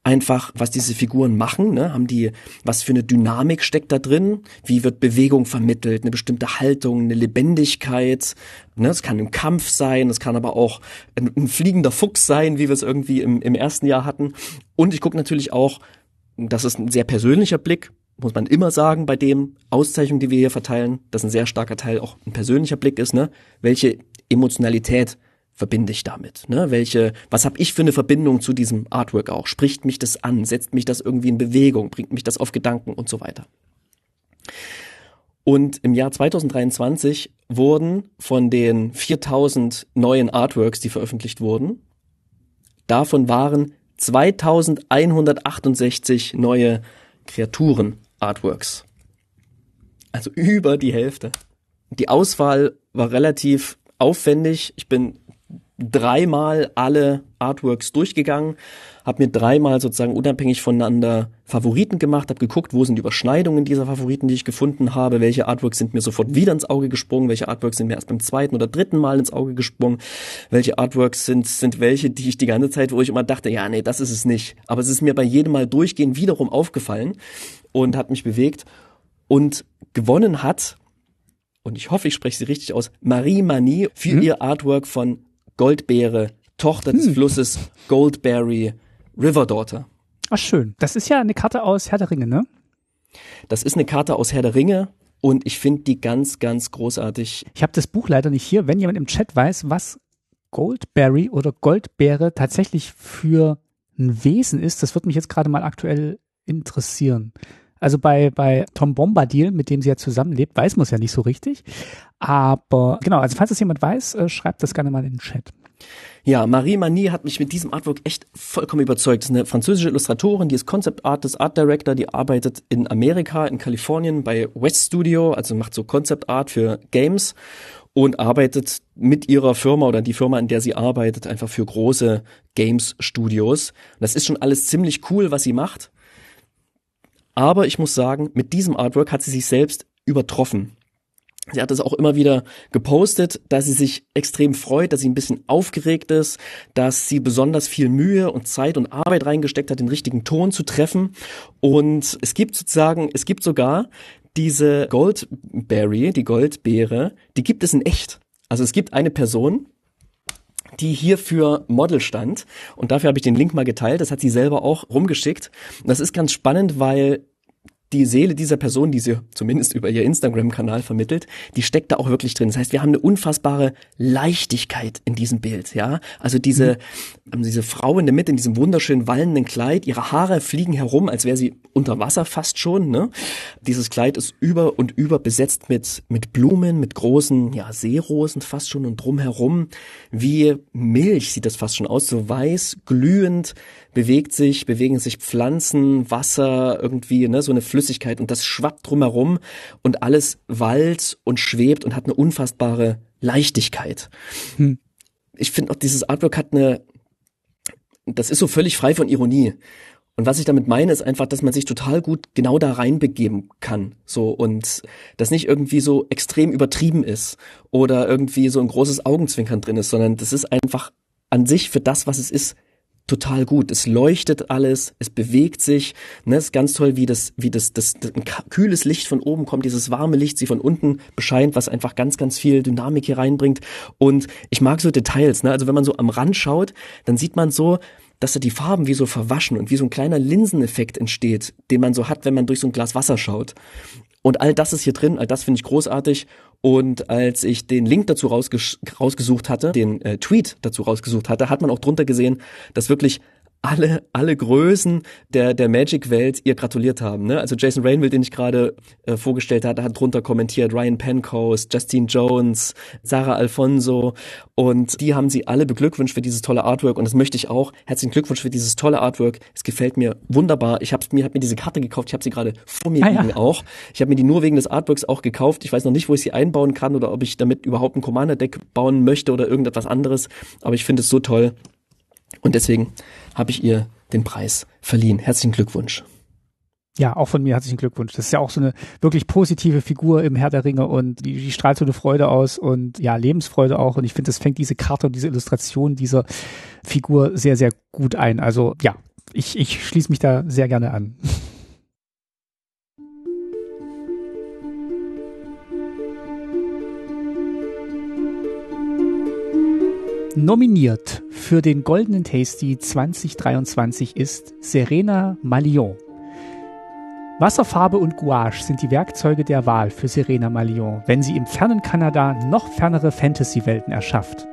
einfach, was diese Figuren machen, ne? haben die, was für eine Dynamik steckt da drin, wie wird Bewegung vermittelt, eine bestimmte Haltung, eine Lebendigkeit, ne? es kann ein Kampf sein, es kann aber auch ein, ein fliegender Fuchs sein, wie wir es irgendwie im, im ersten Jahr hatten. Und ich gucke natürlich auch, das ist ein sehr persönlicher Blick, muss man immer sagen, bei dem Auszeichnungen, die wir hier verteilen, dass ein sehr starker Teil auch ein persönlicher Blick ist, ne? welche Emotionalität verbinde ich damit? Ne? Welche, was habe ich für eine Verbindung zu diesem Artwork auch? Spricht mich das an? Setzt mich das irgendwie in Bewegung? Bringt mich das auf Gedanken und so weiter? Und im Jahr 2023 wurden von den 4000 neuen Artworks, die veröffentlicht wurden, davon waren 2168 neue Kreaturen-Artworks. Also über die Hälfte. Die Auswahl war relativ aufwendig. Ich bin dreimal alle Artworks durchgegangen, habe mir dreimal sozusagen unabhängig voneinander Favoriten gemacht, habe geguckt, wo sind die Überschneidungen dieser Favoriten, die ich gefunden habe, welche Artworks sind mir sofort wieder ins Auge gesprungen, welche Artworks sind mir erst beim zweiten oder dritten Mal ins Auge gesprungen, welche Artworks sind sind welche, die ich die ganze Zeit, wo ich immer dachte, ja, nee, das ist es nicht, aber es ist mir bei jedem Mal durchgehend wiederum aufgefallen und hat mich bewegt und gewonnen hat und ich hoffe, ich spreche sie richtig aus, Marie Mani für hm? ihr Artwork von Goldbeere, Tochter des hm. Flusses Goldberry, River Daughter. Ach schön. Das ist ja eine Karte aus Herr der Ringe, ne? Das ist eine Karte aus Herr der Ringe und ich finde die ganz, ganz großartig. Ich habe das Buch leider nicht hier. Wenn jemand im Chat weiß, was Goldberry oder Goldbeere tatsächlich für ein Wesen ist, das wird mich jetzt gerade mal aktuell interessieren. Also bei, bei Tom Bombadil, mit dem sie ja zusammenlebt, weiß man es ja nicht so richtig. Aber genau, also falls das jemand weiß, äh, schreibt das gerne mal in den Chat. Ja, Marie Mani hat mich mit diesem Artwork echt vollkommen überzeugt. Das ist eine französische Illustratorin, die ist Concept Artist, Art Director, die arbeitet in Amerika, in Kalifornien bei West Studio, also macht so Concept Art für Games und arbeitet mit ihrer Firma oder die Firma, in der sie arbeitet, einfach für große Games Studios. das ist schon alles ziemlich cool, was sie macht. Aber ich muss sagen, mit diesem Artwork hat sie sich selbst übertroffen. Sie hat es auch immer wieder gepostet, dass sie sich extrem freut, dass sie ein bisschen aufgeregt ist, dass sie besonders viel Mühe und Zeit und Arbeit reingesteckt hat, den richtigen Ton zu treffen. Und es gibt sozusagen, es gibt sogar diese Goldberry, die Goldbeere, die gibt es in echt. Also es gibt eine Person, die hier für Model stand. Und dafür habe ich den Link mal geteilt. Das hat sie selber auch rumgeschickt. Und das ist ganz spannend, weil die Seele dieser Person, die sie zumindest über ihr Instagram-Kanal vermittelt, die steckt da auch wirklich drin. Das heißt, wir haben eine unfassbare Leichtigkeit in diesem Bild, ja. Also diese, mhm. diese Frau in der Mitte in diesem wunderschönen wallenden Kleid, ihre Haare fliegen herum, als wäre sie unter Wasser fast schon, ne. Dieses Kleid ist über und über besetzt mit, mit Blumen, mit großen, ja, Seerosen fast schon und drumherum. Wie Milch sieht das fast schon aus, so weiß, glühend, bewegt sich, bewegen sich Pflanzen, Wasser, irgendwie, ne, so eine Flüssigkeit und das schwappt drumherum und alles wallt und schwebt und hat eine unfassbare Leichtigkeit. Hm. Ich finde auch dieses Artwork hat eine, das ist so völlig frei von Ironie. Und was ich damit meine, ist einfach, dass man sich total gut genau da reinbegeben kann. So und das nicht irgendwie so extrem übertrieben ist oder irgendwie so ein großes Augenzwinkern drin ist, sondern das ist einfach an sich für das, was es ist, total gut. Es leuchtet alles, es bewegt sich. Ne, ist ganz toll, wie das, wie das, das, das ein kühles Licht von oben kommt, dieses warme Licht sie von unten bescheint, was einfach ganz, ganz viel Dynamik hier reinbringt. Und ich mag so Details. Ne? Also wenn man so am Rand schaut, dann sieht man so, dass da die Farben wie so verwaschen und wie so ein kleiner Linseneffekt entsteht, den man so hat, wenn man durch so ein Glas Wasser schaut. Und all das ist hier drin, all das finde ich großartig. Und als ich den Link dazu rausges rausgesucht hatte, den äh, Tweet dazu rausgesucht hatte, hat man auch drunter gesehen, dass wirklich alle, alle Größen der, der Magic-Welt ihr gratuliert haben. Ne? Also Jason Rainville, den ich gerade äh, vorgestellt hatte, hat drunter kommentiert, Ryan Pencoast, Justine Jones, Sarah Alfonso und die haben sie alle beglückwünscht für dieses tolle Artwork und das möchte ich auch. Herzlichen Glückwunsch für dieses tolle Artwork. Es gefällt mir wunderbar. Ich habe mir, hab mir diese Karte gekauft, ich habe sie gerade vor mir ah, liegen ja. auch. Ich habe mir die nur wegen des Artworks auch gekauft. Ich weiß noch nicht, wo ich sie einbauen kann oder ob ich damit überhaupt ein Commander-Deck bauen möchte oder irgendetwas anderes, aber ich finde es so toll. Und deswegen habe ich ihr den Preis verliehen. Herzlichen Glückwunsch. Ja, auch von mir herzlichen Glückwunsch. Das ist ja auch so eine wirklich positive Figur im Herr der Ringe und die, die strahlt so eine Freude aus und ja, Lebensfreude auch. Und ich finde, das fängt diese Karte und diese Illustration dieser Figur sehr, sehr gut ein. Also ja, ich, ich schließe mich da sehr gerne an. Nominiert für den Goldenen Tasty 2023 ist Serena Malion. Wasserfarbe und Gouache sind die Werkzeuge der Wahl für Serena Malion, wenn sie im fernen Kanada noch fernere Fantasy-Welten erschafft.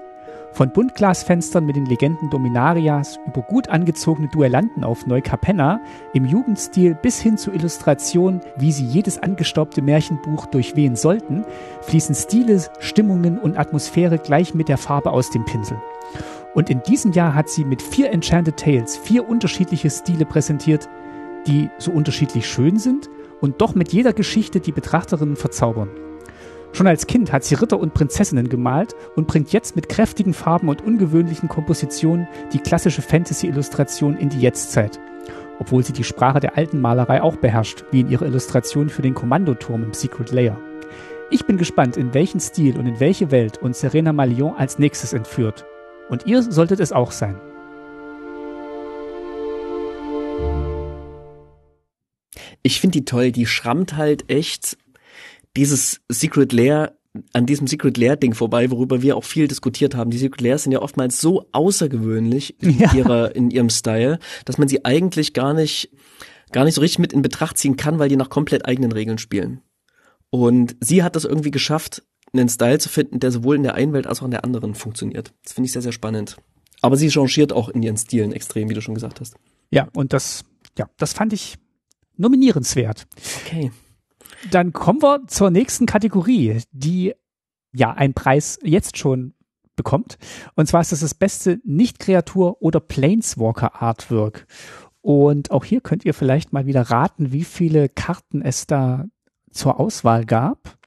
Von Buntglasfenstern mit den Legenden Dominarias über gut angezogene Duellanten auf Neukapenna im Jugendstil bis hin zu Illustrationen, wie sie jedes angestaubte Märchenbuch durchwehen sollten, fließen Stile, Stimmungen und Atmosphäre gleich mit der Farbe aus dem Pinsel. Und in diesem Jahr hat sie mit vier Enchanted Tales vier unterschiedliche Stile präsentiert, die so unterschiedlich schön sind und doch mit jeder Geschichte die Betrachterinnen verzaubern. Schon als Kind hat sie Ritter und Prinzessinnen gemalt und bringt jetzt mit kräftigen Farben und ungewöhnlichen Kompositionen die klassische Fantasy-Illustration in die Jetztzeit. Obwohl sie die Sprache der alten Malerei auch beherrscht, wie in ihrer Illustration für den Kommandoturm im Secret Layer. Ich bin gespannt, in welchen Stil und in welche Welt uns Serena Malion als nächstes entführt. Und ihr solltet es auch sein. Ich finde die toll, die schrammt halt echt dieses Secret Lair an diesem Secret Lair Ding vorbei, worüber wir auch viel diskutiert haben. Die Secret Lairs sind ja oftmals so außergewöhnlich in ja. ihrer in ihrem Style, dass man sie eigentlich gar nicht gar nicht so richtig mit in Betracht ziehen kann, weil die nach komplett eigenen Regeln spielen. Und sie hat das irgendwie geschafft, einen Style zu finden, der sowohl in der einen Welt als auch in der anderen funktioniert. Das finde ich sehr sehr spannend. Aber sie changiert auch in ihren Stilen extrem, wie du schon gesagt hast. Ja, und das ja, das fand ich nominierenswert. Okay. Dann kommen wir zur nächsten Kategorie, die ja einen Preis jetzt schon bekommt. Und zwar ist das das beste Nicht-Kreatur- oder Planeswalker-Artwork. Und auch hier könnt ihr vielleicht mal wieder raten, wie viele Karten es da zur Auswahl gab.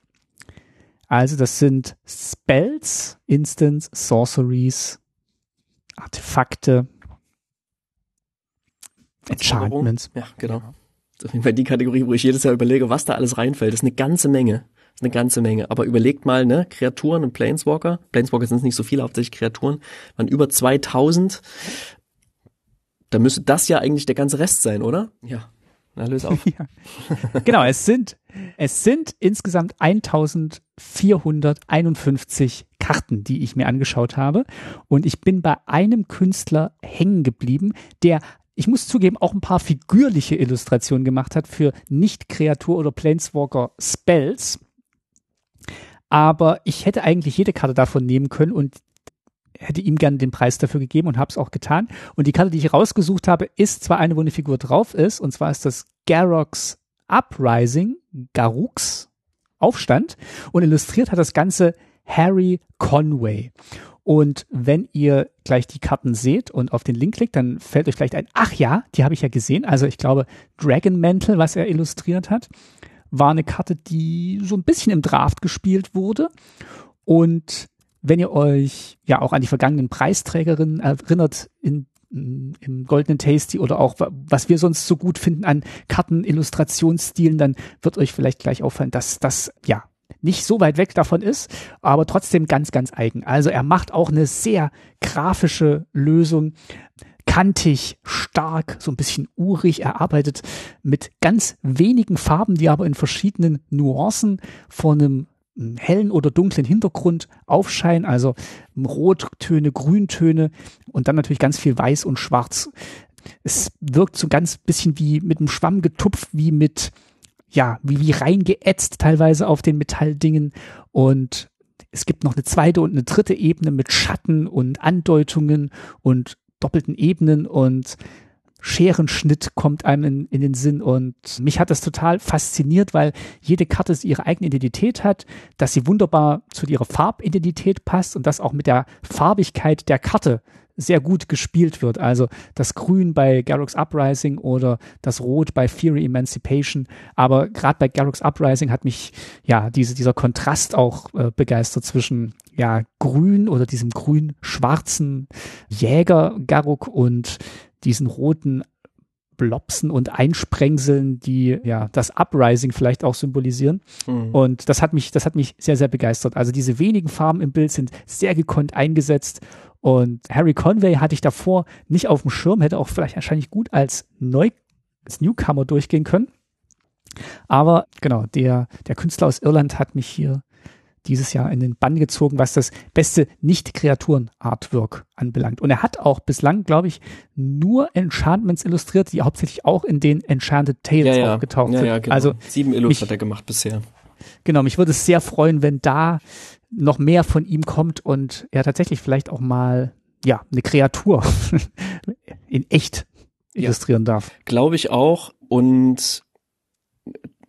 Also das sind Spells, Instants, Sorceries, Artefakte, Enchantments. Ja, genau auf jeden Fall die Kategorie, wo ich jedes Jahr überlege, was da alles reinfällt. Das ist eine ganze Menge. Das ist eine ganze Menge. Aber überlegt mal, ne, Kreaturen und Planeswalker. Planeswalker sind nicht so viele, hauptsächlich Kreaturen. Waren über 2000. Da müsste das ja eigentlich der ganze Rest sein, oder? Ja. Na, löse auf. ja. Genau, es sind, es sind insgesamt 1000 451 Karten, die ich mir angeschaut habe. Und ich bin bei einem Künstler hängen geblieben, der ich muss zugeben, auch ein paar figürliche Illustrationen gemacht hat für Nicht-Kreatur- oder Planeswalker-Spells. Aber ich hätte eigentlich jede Karte davon nehmen können und hätte ihm gerne den Preis dafür gegeben und habe es auch getan. Und die Karte, die ich rausgesucht habe, ist zwar eine, wo eine Figur drauf ist, und zwar ist das Garox Uprising, Garux Aufstand, und illustriert hat das Ganze Harry Conway. Und wenn ihr gleich die Karten seht und auf den Link klickt, dann fällt euch vielleicht ein, ach ja, die habe ich ja gesehen. Also ich glaube, Dragon Mantle, was er illustriert hat, war eine Karte, die so ein bisschen im Draft gespielt wurde. Und wenn ihr euch ja auch an die vergangenen Preisträgerinnen erinnert in im goldenen Tasty oder auch was wir sonst so gut finden an Karten, Illustrationsstilen, dann wird euch vielleicht gleich auffallen, dass das ja nicht so weit weg davon ist, aber trotzdem ganz, ganz eigen. Also er macht auch eine sehr grafische Lösung, kantig, stark, so ein bisschen urig. Er arbeitet mit ganz wenigen Farben, die aber in verschiedenen Nuancen von einem hellen oder dunklen Hintergrund aufscheinen, also Rottöne, Grüntöne und dann natürlich ganz viel Weiß und Schwarz. Es wirkt so ganz bisschen wie mit einem Schwamm getupft, wie mit, ja, wie, wie reingeätzt teilweise auf den Metalldingen. Und es gibt noch eine zweite und eine dritte Ebene mit Schatten und Andeutungen und doppelten Ebenen und Scherenschnitt kommt einem in, in, den Sinn. Und mich hat das total fasziniert, weil jede Karte ihre eigene Identität hat, dass sie wunderbar zu ihrer Farbidentität passt und dass auch mit der Farbigkeit der Karte sehr gut gespielt wird. Also das Grün bei Garrux Uprising oder das Rot bei Fury Emancipation. Aber gerade bei Garrux Uprising hat mich ja diese, dieser Kontrast auch äh, begeistert zwischen ja Grün oder diesem grün-schwarzen Jäger Garruk und diesen roten Blopsen und Einsprengseln, die ja das Uprising vielleicht auch symbolisieren. Mhm. Und das hat mich, das hat mich sehr, sehr begeistert. Also diese wenigen Farben im Bild sind sehr gekonnt eingesetzt. Und Harry Conway hatte ich davor nicht auf dem Schirm, hätte auch vielleicht wahrscheinlich gut als Neu als Newcomer durchgehen können. Aber genau, der, der Künstler aus Irland hat mich hier dieses Jahr in den Bann gezogen, was das beste Nicht-Kreaturen-Artwork anbelangt. Und er hat auch bislang, glaube ich, nur Enchantments illustriert, die hauptsächlich auch in den Enchanted Tales ja, ja. aufgetaucht ja, sind. Ja, genau. Also sieben Illus mich, hat er gemacht bisher. Genau, mich würde es sehr freuen, wenn da noch mehr von ihm kommt und er tatsächlich vielleicht auch mal ja eine Kreatur in echt illustrieren darf. Glaube ich auch. Und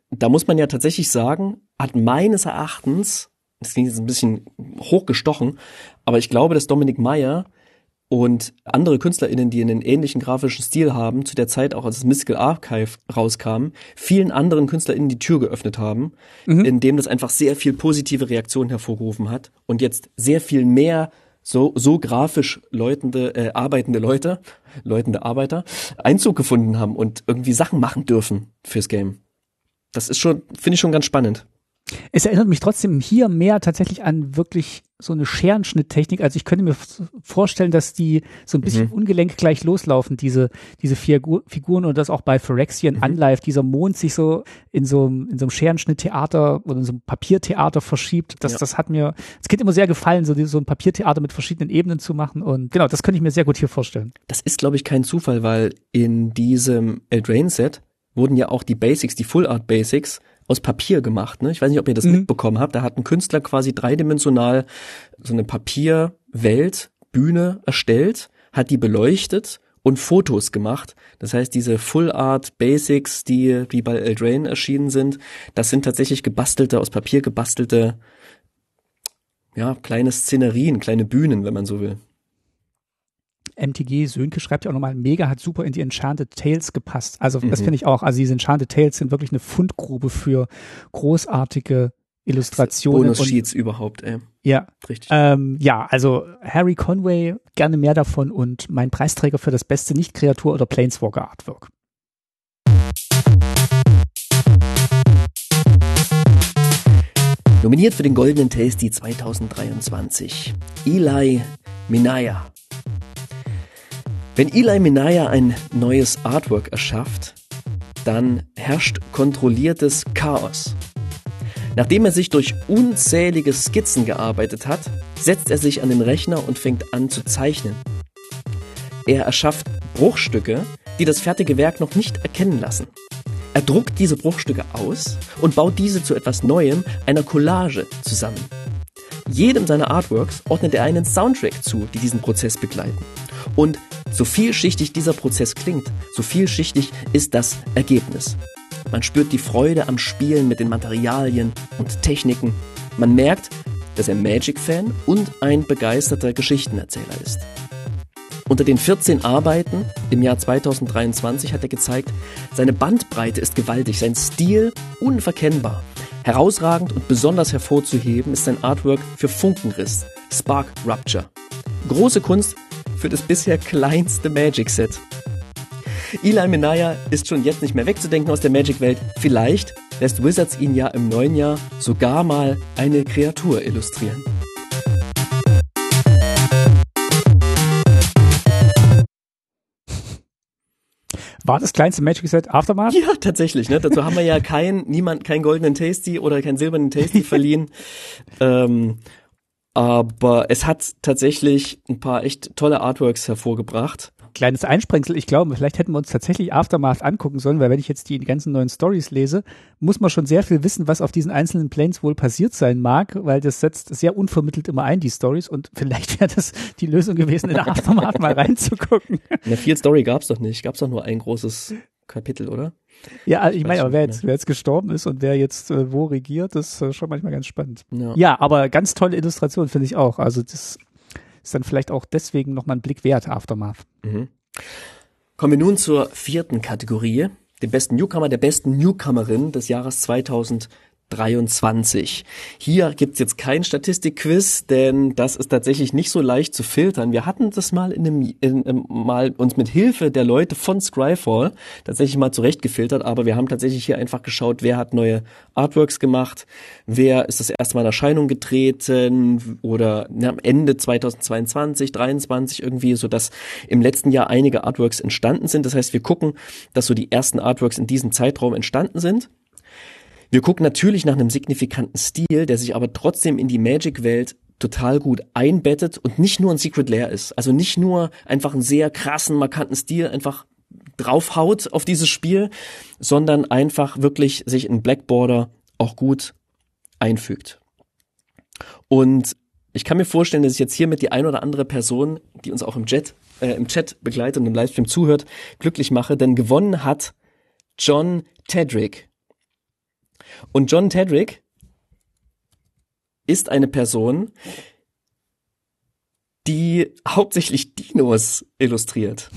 da muss man ja tatsächlich sagen, hat meines Erachtens das klingt jetzt ein bisschen hochgestochen, aber ich glaube, dass Dominik Meyer und andere KünstlerInnen, die einen ähnlichen grafischen Stil haben, zu der Zeit auch als das Mystical Archive rauskam, vielen anderen KünstlerInnen die Tür geöffnet haben, mhm. indem das einfach sehr viel positive Reaktionen hervorgerufen hat und jetzt sehr viel mehr so, so grafisch läutende, äh, arbeitende Leute, läutende Arbeiter Einzug gefunden haben und irgendwie Sachen machen dürfen fürs Game. Das ist schon, finde ich schon ganz spannend. Es erinnert mich trotzdem hier mehr tatsächlich an wirklich so eine Scherenschnitttechnik. Also ich könnte mir vorstellen, dass die so ein bisschen mhm. ungelenk gleich loslaufen, diese, diese vier Figuren und das auch bei Phyrexian mhm. Unlife, dieser Mond sich so in so, in so einem Scherenschnitttheater oder in so einem Papiertheater verschiebt. Das, ja. das hat mir, es geht immer sehr gefallen, so, so ein Papiertheater mit verschiedenen Ebenen zu machen und genau, das könnte ich mir sehr gut hier vorstellen. Das ist, glaube ich, kein Zufall, weil in diesem Eldraine Set wurden ja auch die Basics, die Full Art Basics aus Papier gemacht. Ne? Ich weiß nicht, ob ihr das mhm. mitbekommen habt. Da hat ein Künstler quasi dreidimensional so eine Papierwelt, Bühne erstellt, hat die beleuchtet und Fotos gemacht. Das heißt, diese Full Art Basics, die, die bei Eldraine erschienen sind, das sind tatsächlich gebastelte, aus Papier gebastelte, ja, kleine Szenerien, kleine Bühnen, wenn man so will. MTG Sönke schreibt ja auch nochmal, Mega hat super in die Enchanted Tales gepasst. Also mhm. das finde ich auch. Also diese Enchanted Tales sind wirklich eine Fundgrube für großartige Illustrationen. Bonus-Sheets überhaupt, ey. Ja. Richtig. Ähm, ja, also Harry Conway, gerne mehr davon und mein Preisträger für das beste Nicht-Kreatur- oder Planeswalker-Artwork. Nominiert für den Goldenen Tasty 2023. Eli Minaya. Wenn Eli Minaya ein neues Artwork erschafft, dann herrscht kontrolliertes Chaos. Nachdem er sich durch unzählige Skizzen gearbeitet hat, setzt er sich an den Rechner und fängt an zu zeichnen. Er erschafft Bruchstücke, die das fertige Werk noch nicht erkennen lassen. Er druckt diese Bruchstücke aus und baut diese zu etwas Neuem, einer Collage, zusammen. Jedem seiner Artworks ordnet er einen Soundtrack zu, die diesen Prozess begleiten. Und so vielschichtig dieser Prozess klingt, so vielschichtig ist das Ergebnis. Man spürt die Freude am Spielen mit den Materialien und Techniken. Man merkt, dass er Magic-Fan und ein begeisterter Geschichtenerzähler ist. Unter den 14 Arbeiten im Jahr 2023 hat er gezeigt, seine Bandbreite ist gewaltig, sein Stil unverkennbar. Herausragend und besonders hervorzuheben ist sein Artwork für Funkenriss, Spark Rupture. Große Kunst für das bisher kleinste Magic-Set. Eli Minaya ist schon jetzt nicht mehr wegzudenken aus der Magic-Welt. Vielleicht lässt Wizards ihn ja im neuen Jahr sogar mal eine Kreatur illustrieren. War das kleinste Magic Set Aftermath? Ja, tatsächlich. Ne? Dazu haben wir ja kein, niemand, keinen goldenen Tasty oder keinen silbernen Tasty verliehen. ähm, aber es hat tatsächlich ein paar echt tolle Artworks hervorgebracht kleines Einsprengsel. Ich glaube, vielleicht hätten wir uns tatsächlich Aftermath angucken sollen, weil wenn ich jetzt die ganzen neuen Stories lese, muss man schon sehr viel wissen, was auf diesen einzelnen Planes wohl passiert sein mag, weil das setzt sehr unvermittelt immer ein, die Stories. Und vielleicht wäre das die Lösung gewesen, in Aftermath mal reinzugucken. Eine viel Story gab's doch nicht. Gab's doch nur ein großes Kapitel, oder? Ja, ich, ich meine, aber wer jetzt, wer jetzt gestorben ist und wer jetzt äh, wo regiert, ist äh, schon manchmal ganz spannend. Ja. ja, aber ganz tolle Illustration finde ich auch. Also das ist dann vielleicht auch deswegen nochmal ein Blick wert, Aftermath. Mhm. Kommen wir nun zur vierten Kategorie, dem besten Newcomer, der besten Newcomerin des Jahres 2000. 23. Hier gibt's jetzt kein Statistikquiz, denn das ist tatsächlich nicht so leicht zu filtern. Wir hatten das mal in einem, in, in, mal uns mit Hilfe der Leute von Scryfall tatsächlich mal zurechtgefiltert, aber wir haben tatsächlich hier einfach geschaut, wer hat neue Artworks gemacht, wer ist das erste Mal in Erscheinung getreten oder na, am Ende 2022, 23 irgendwie, so dass im letzten Jahr einige Artworks entstanden sind. Das heißt, wir gucken, dass so die ersten Artworks in diesem Zeitraum entstanden sind wir gucken natürlich nach einem signifikanten Stil, der sich aber trotzdem in die Magic-Welt total gut einbettet und nicht nur ein Secret Lair ist. Also nicht nur einfach einen sehr krassen, markanten Stil einfach draufhaut auf dieses Spiel, sondern einfach wirklich sich in Black Border auch gut einfügt. Und ich kann mir vorstellen, dass ich jetzt hiermit die ein oder andere Person, die uns auch im Chat, äh, im Chat begleitet und im Livestream zuhört, glücklich mache, denn gewonnen hat John Tedrick. Und John Tedrick ist eine Person, die hauptsächlich Dinos illustriert.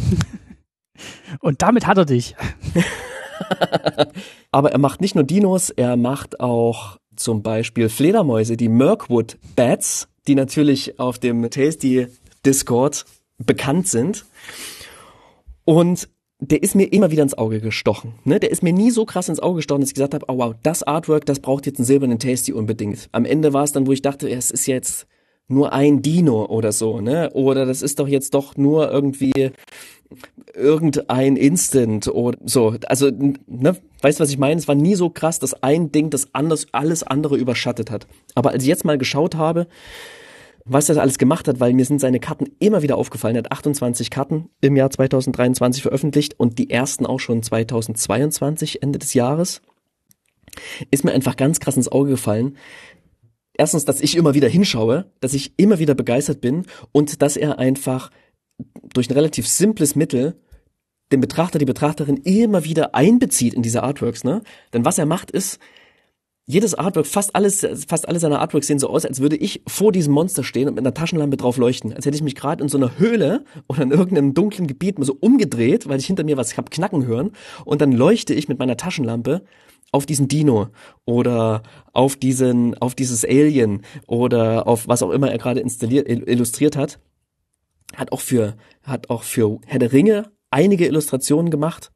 Und damit hat er dich. Aber er macht nicht nur Dinos, er macht auch zum Beispiel Fledermäuse, die Mirkwood Bats, die natürlich auf dem Tasty Discord bekannt sind. Und der ist mir immer wieder ins Auge gestochen. Ne? Der ist mir nie so krass ins Auge gestochen, dass ich gesagt habe, oh wow, das Artwork, das braucht jetzt einen silbernen Tasty unbedingt. Am Ende war es dann, wo ich dachte, es ist jetzt nur ein Dino oder so, ne? Oder das ist doch jetzt doch nur irgendwie irgendein Instant oder so. Also, ne, weißt du, was ich meine? Es war nie so krass, dass ein Ding das anders, alles andere überschattet hat. Aber als ich jetzt mal geschaut habe, was das alles gemacht hat, weil mir sind seine Karten immer wieder aufgefallen. Er hat 28 Karten im Jahr 2023 veröffentlicht und die ersten auch schon 2022, Ende des Jahres. Ist mir einfach ganz krass ins Auge gefallen. Erstens, dass ich immer wieder hinschaue, dass ich immer wieder begeistert bin und dass er einfach durch ein relativ simples Mittel den Betrachter, die Betrachterin immer wieder einbezieht in diese Artworks, ne? Denn was er macht ist, jedes Artwork, fast alles, fast alle seiner Artworks sehen so aus, als würde ich vor diesem Monster stehen und mit einer Taschenlampe drauf leuchten. Als hätte ich mich gerade in so einer Höhle oder in irgendeinem dunklen Gebiet mal so umgedreht, weil ich hinter mir was hab knacken hören. Und dann leuchte ich mit meiner Taschenlampe auf diesen Dino oder auf diesen, auf dieses Alien oder auf was auch immer er gerade installiert, illustriert hat. Hat auch für, hat auch für Herr der Ringe einige Illustrationen gemacht,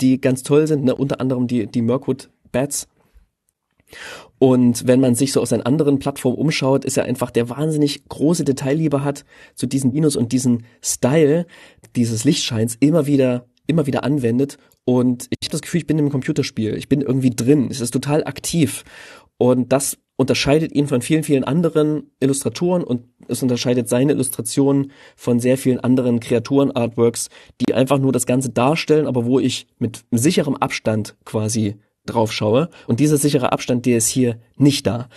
die ganz toll sind, ne? unter anderem die, die Mirkwood Bats und wenn man sich so auf seinen anderen Plattformen umschaut, ist er einfach der wahnsinnig große Detailliebe hat zu diesen Dinos und diesen Style dieses Lichtscheins immer wieder immer wieder anwendet. Und ich habe das Gefühl, ich bin im Computerspiel, ich bin irgendwie drin, es ist total aktiv. Und das unterscheidet ihn von vielen, vielen anderen Illustratoren und es unterscheidet seine Illustrationen von sehr vielen anderen Kreaturen-Artworks, die einfach nur das Ganze darstellen, aber wo ich mit sicherem Abstand quasi drauf schaue. Und dieser sichere Abstand, der ist hier nicht da.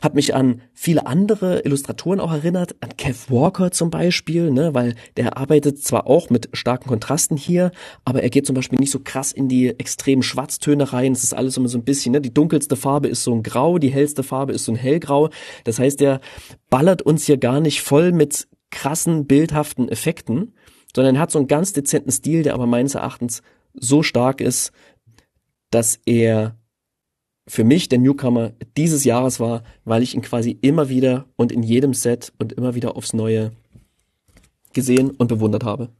Hat mich an viele andere Illustratoren auch erinnert, an Kev Walker zum Beispiel, ne, weil der arbeitet zwar auch mit starken Kontrasten hier, aber er geht zum Beispiel nicht so krass in die extremen Schwarztöne rein. Es ist alles immer so ein bisschen, ne, die dunkelste Farbe ist so ein Grau, die hellste Farbe ist so ein Hellgrau. Das heißt, er ballert uns hier gar nicht voll mit krassen, bildhaften Effekten, sondern er hat so einen ganz dezenten Stil, der aber meines Erachtens so stark ist, dass er für mich der Newcomer dieses Jahres war, weil ich ihn quasi immer wieder und in jedem Set und immer wieder aufs Neue gesehen und bewundert habe.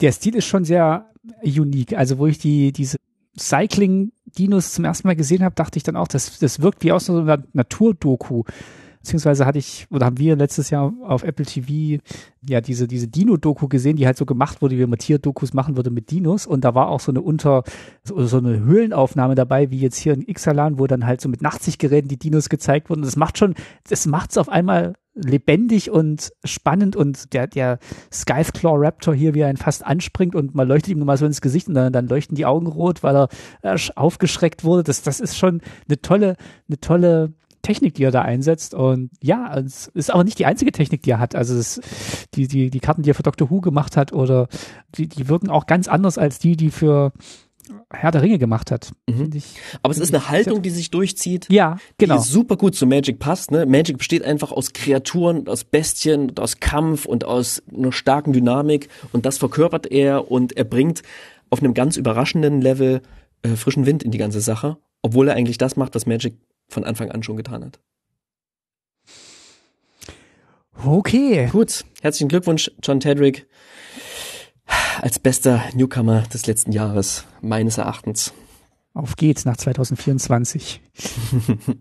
Der Stil ist schon sehr unique. Also wo ich die diese Cycling-Dinos zum ersten Mal gesehen habe, dachte ich dann auch, das, das wirkt wie aus einer Naturdoku beziehungsweise hatte ich, oder haben wir letztes Jahr auf Apple TV ja diese, diese Dino-Doku gesehen, die halt so gemacht wurde, wie man Tier-Dokus machen würde mit Dinos. Und da war auch so eine unter, so, so eine Höhlenaufnahme dabei, wie jetzt hier in Ixalan, wo dann halt so mit Nachtsichtgeräten die Dinos gezeigt wurden. Und das macht schon, das macht's auf einmal lebendig und spannend und der, der Skyclaw Raptor hier, wie er ihn fast anspringt und man leuchtet ihm nochmal so ins Gesicht und dann, dann leuchten die Augen rot, weil er äh, aufgeschreckt wurde. Das, das ist schon eine tolle, eine tolle Technik, die er da einsetzt. Und ja, es ist aber nicht die einzige Technik, die er hat. Also es, die, die, die Karten, die er für Doctor Who gemacht hat, oder die, die wirken auch ganz anders als die, die für Herr der Ringe gemacht hat. Mhm. Ich, Aber es ist eine Haltung, die sich durchzieht. Ja, genau. Die super gut zu Magic passt. Ne? Magic besteht einfach aus Kreaturen, aus Bestien, aus Kampf und aus einer starken Dynamik. Und das verkörpert er und er bringt auf einem ganz überraschenden Level äh, frischen Wind in die ganze Sache. Obwohl er eigentlich das macht, was Magic von Anfang an schon getan hat. Okay. Gut, herzlichen Glückwunsch, John Tedrick, als bester Newcomer des letzten Jahres, meines Erachtens. Auf geht's nach 2024.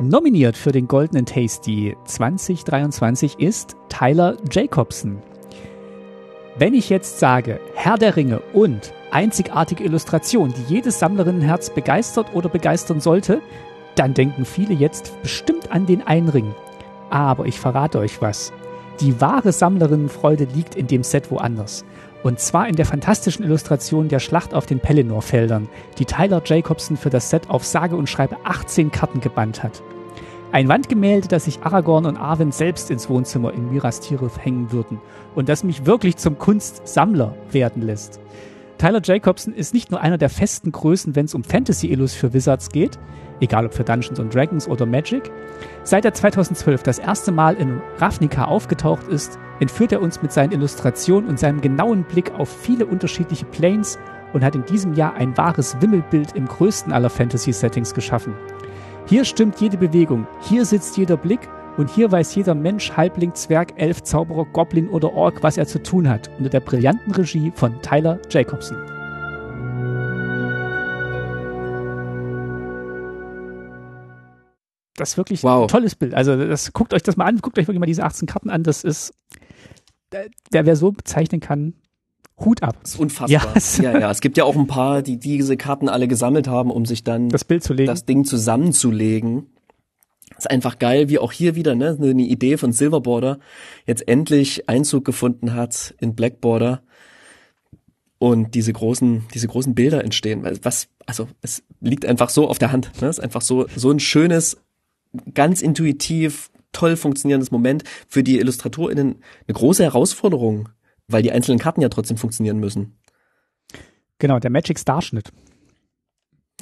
Nominiert für den Goldenen Tasty 2023 ist Tyler Jacobson. Wenn ich jetzt sage Herr der Ringe und einzigartige Illustration, die jedes Sammlerinnenherz begeistert oder begeistern sollte, dann denken viele jetzt bestimmt an den Einring. Aber ich verrate euch was. Die wahre Sammlerinnenfreude liegt in dem Set woanders. Und zwar in der fantastischen Illustration der Schlacht auf den Pelennor-Feldern, die Tyler Jacobson für das Set auf sage und schreibe 18 Karten gebannt hat. Ein Wandgemälde, das sich Aragorn und Arwen selbst ins Wohnzimmer in Miras Tirith hängen würden und das mich wirklich zum Kunstsammler werden lässt. Tyler Jacobson ist nicht nur einer der festen Größen, wenn es um Fantasy-Illus für Wizards geht, egal ob für Dungeons and Dragons oder Magic. Seit er 2012 das erste Mal in Ravnica aufgetaucht ist, entführt er uns mit seinen Illustrationen und seinem genauen Blick auf viele unterschiedliche Planes und hat in diesem Jahr ein wahres Wimmelbild im größten aller Fantasy-Settings geschaffen. Hier stimmt jede Bewegung, hier sitzt jeder Blick und hier weiß jeder Mensch, Halbling, Zwerg, Elf, Zauberer, Goblin oder Ork, was er zu tun hat, unter der brillanten Regie von Tyler Jacobson. Das ist wirklich wow. ein tolles Bild. Also das, guckt euch das mal an, guckt euch wirklich mal diese 18 Karten an. Das ist, der, wer so bezeichnen kann, Hut ab. Das ist unfassbar. Ja, ja, ja. Es gibt ja auch ein paar, die diese Karten alle gesammelt haben, um sich dann das Bild zu legen. das Ding zusammenzulegen. Ist einfach geil, wie auch hier wieder, ne, eine Idee von Silverborder jetzt endlich Einzug gefunden hat in Blackborder und diese großen, diese großen Bilder entstehen. Was, also, es liegt einfach so auf der Hand, ne? Es ist einfach so, so ein schönes, ganz intuitiv, toll funktionierendes Moment für die IllustratorInnen eine große Herausforderung weil die einzelnen Karten ja trotzdem funktionieren müssen. Genau, der Magic Starschnitt.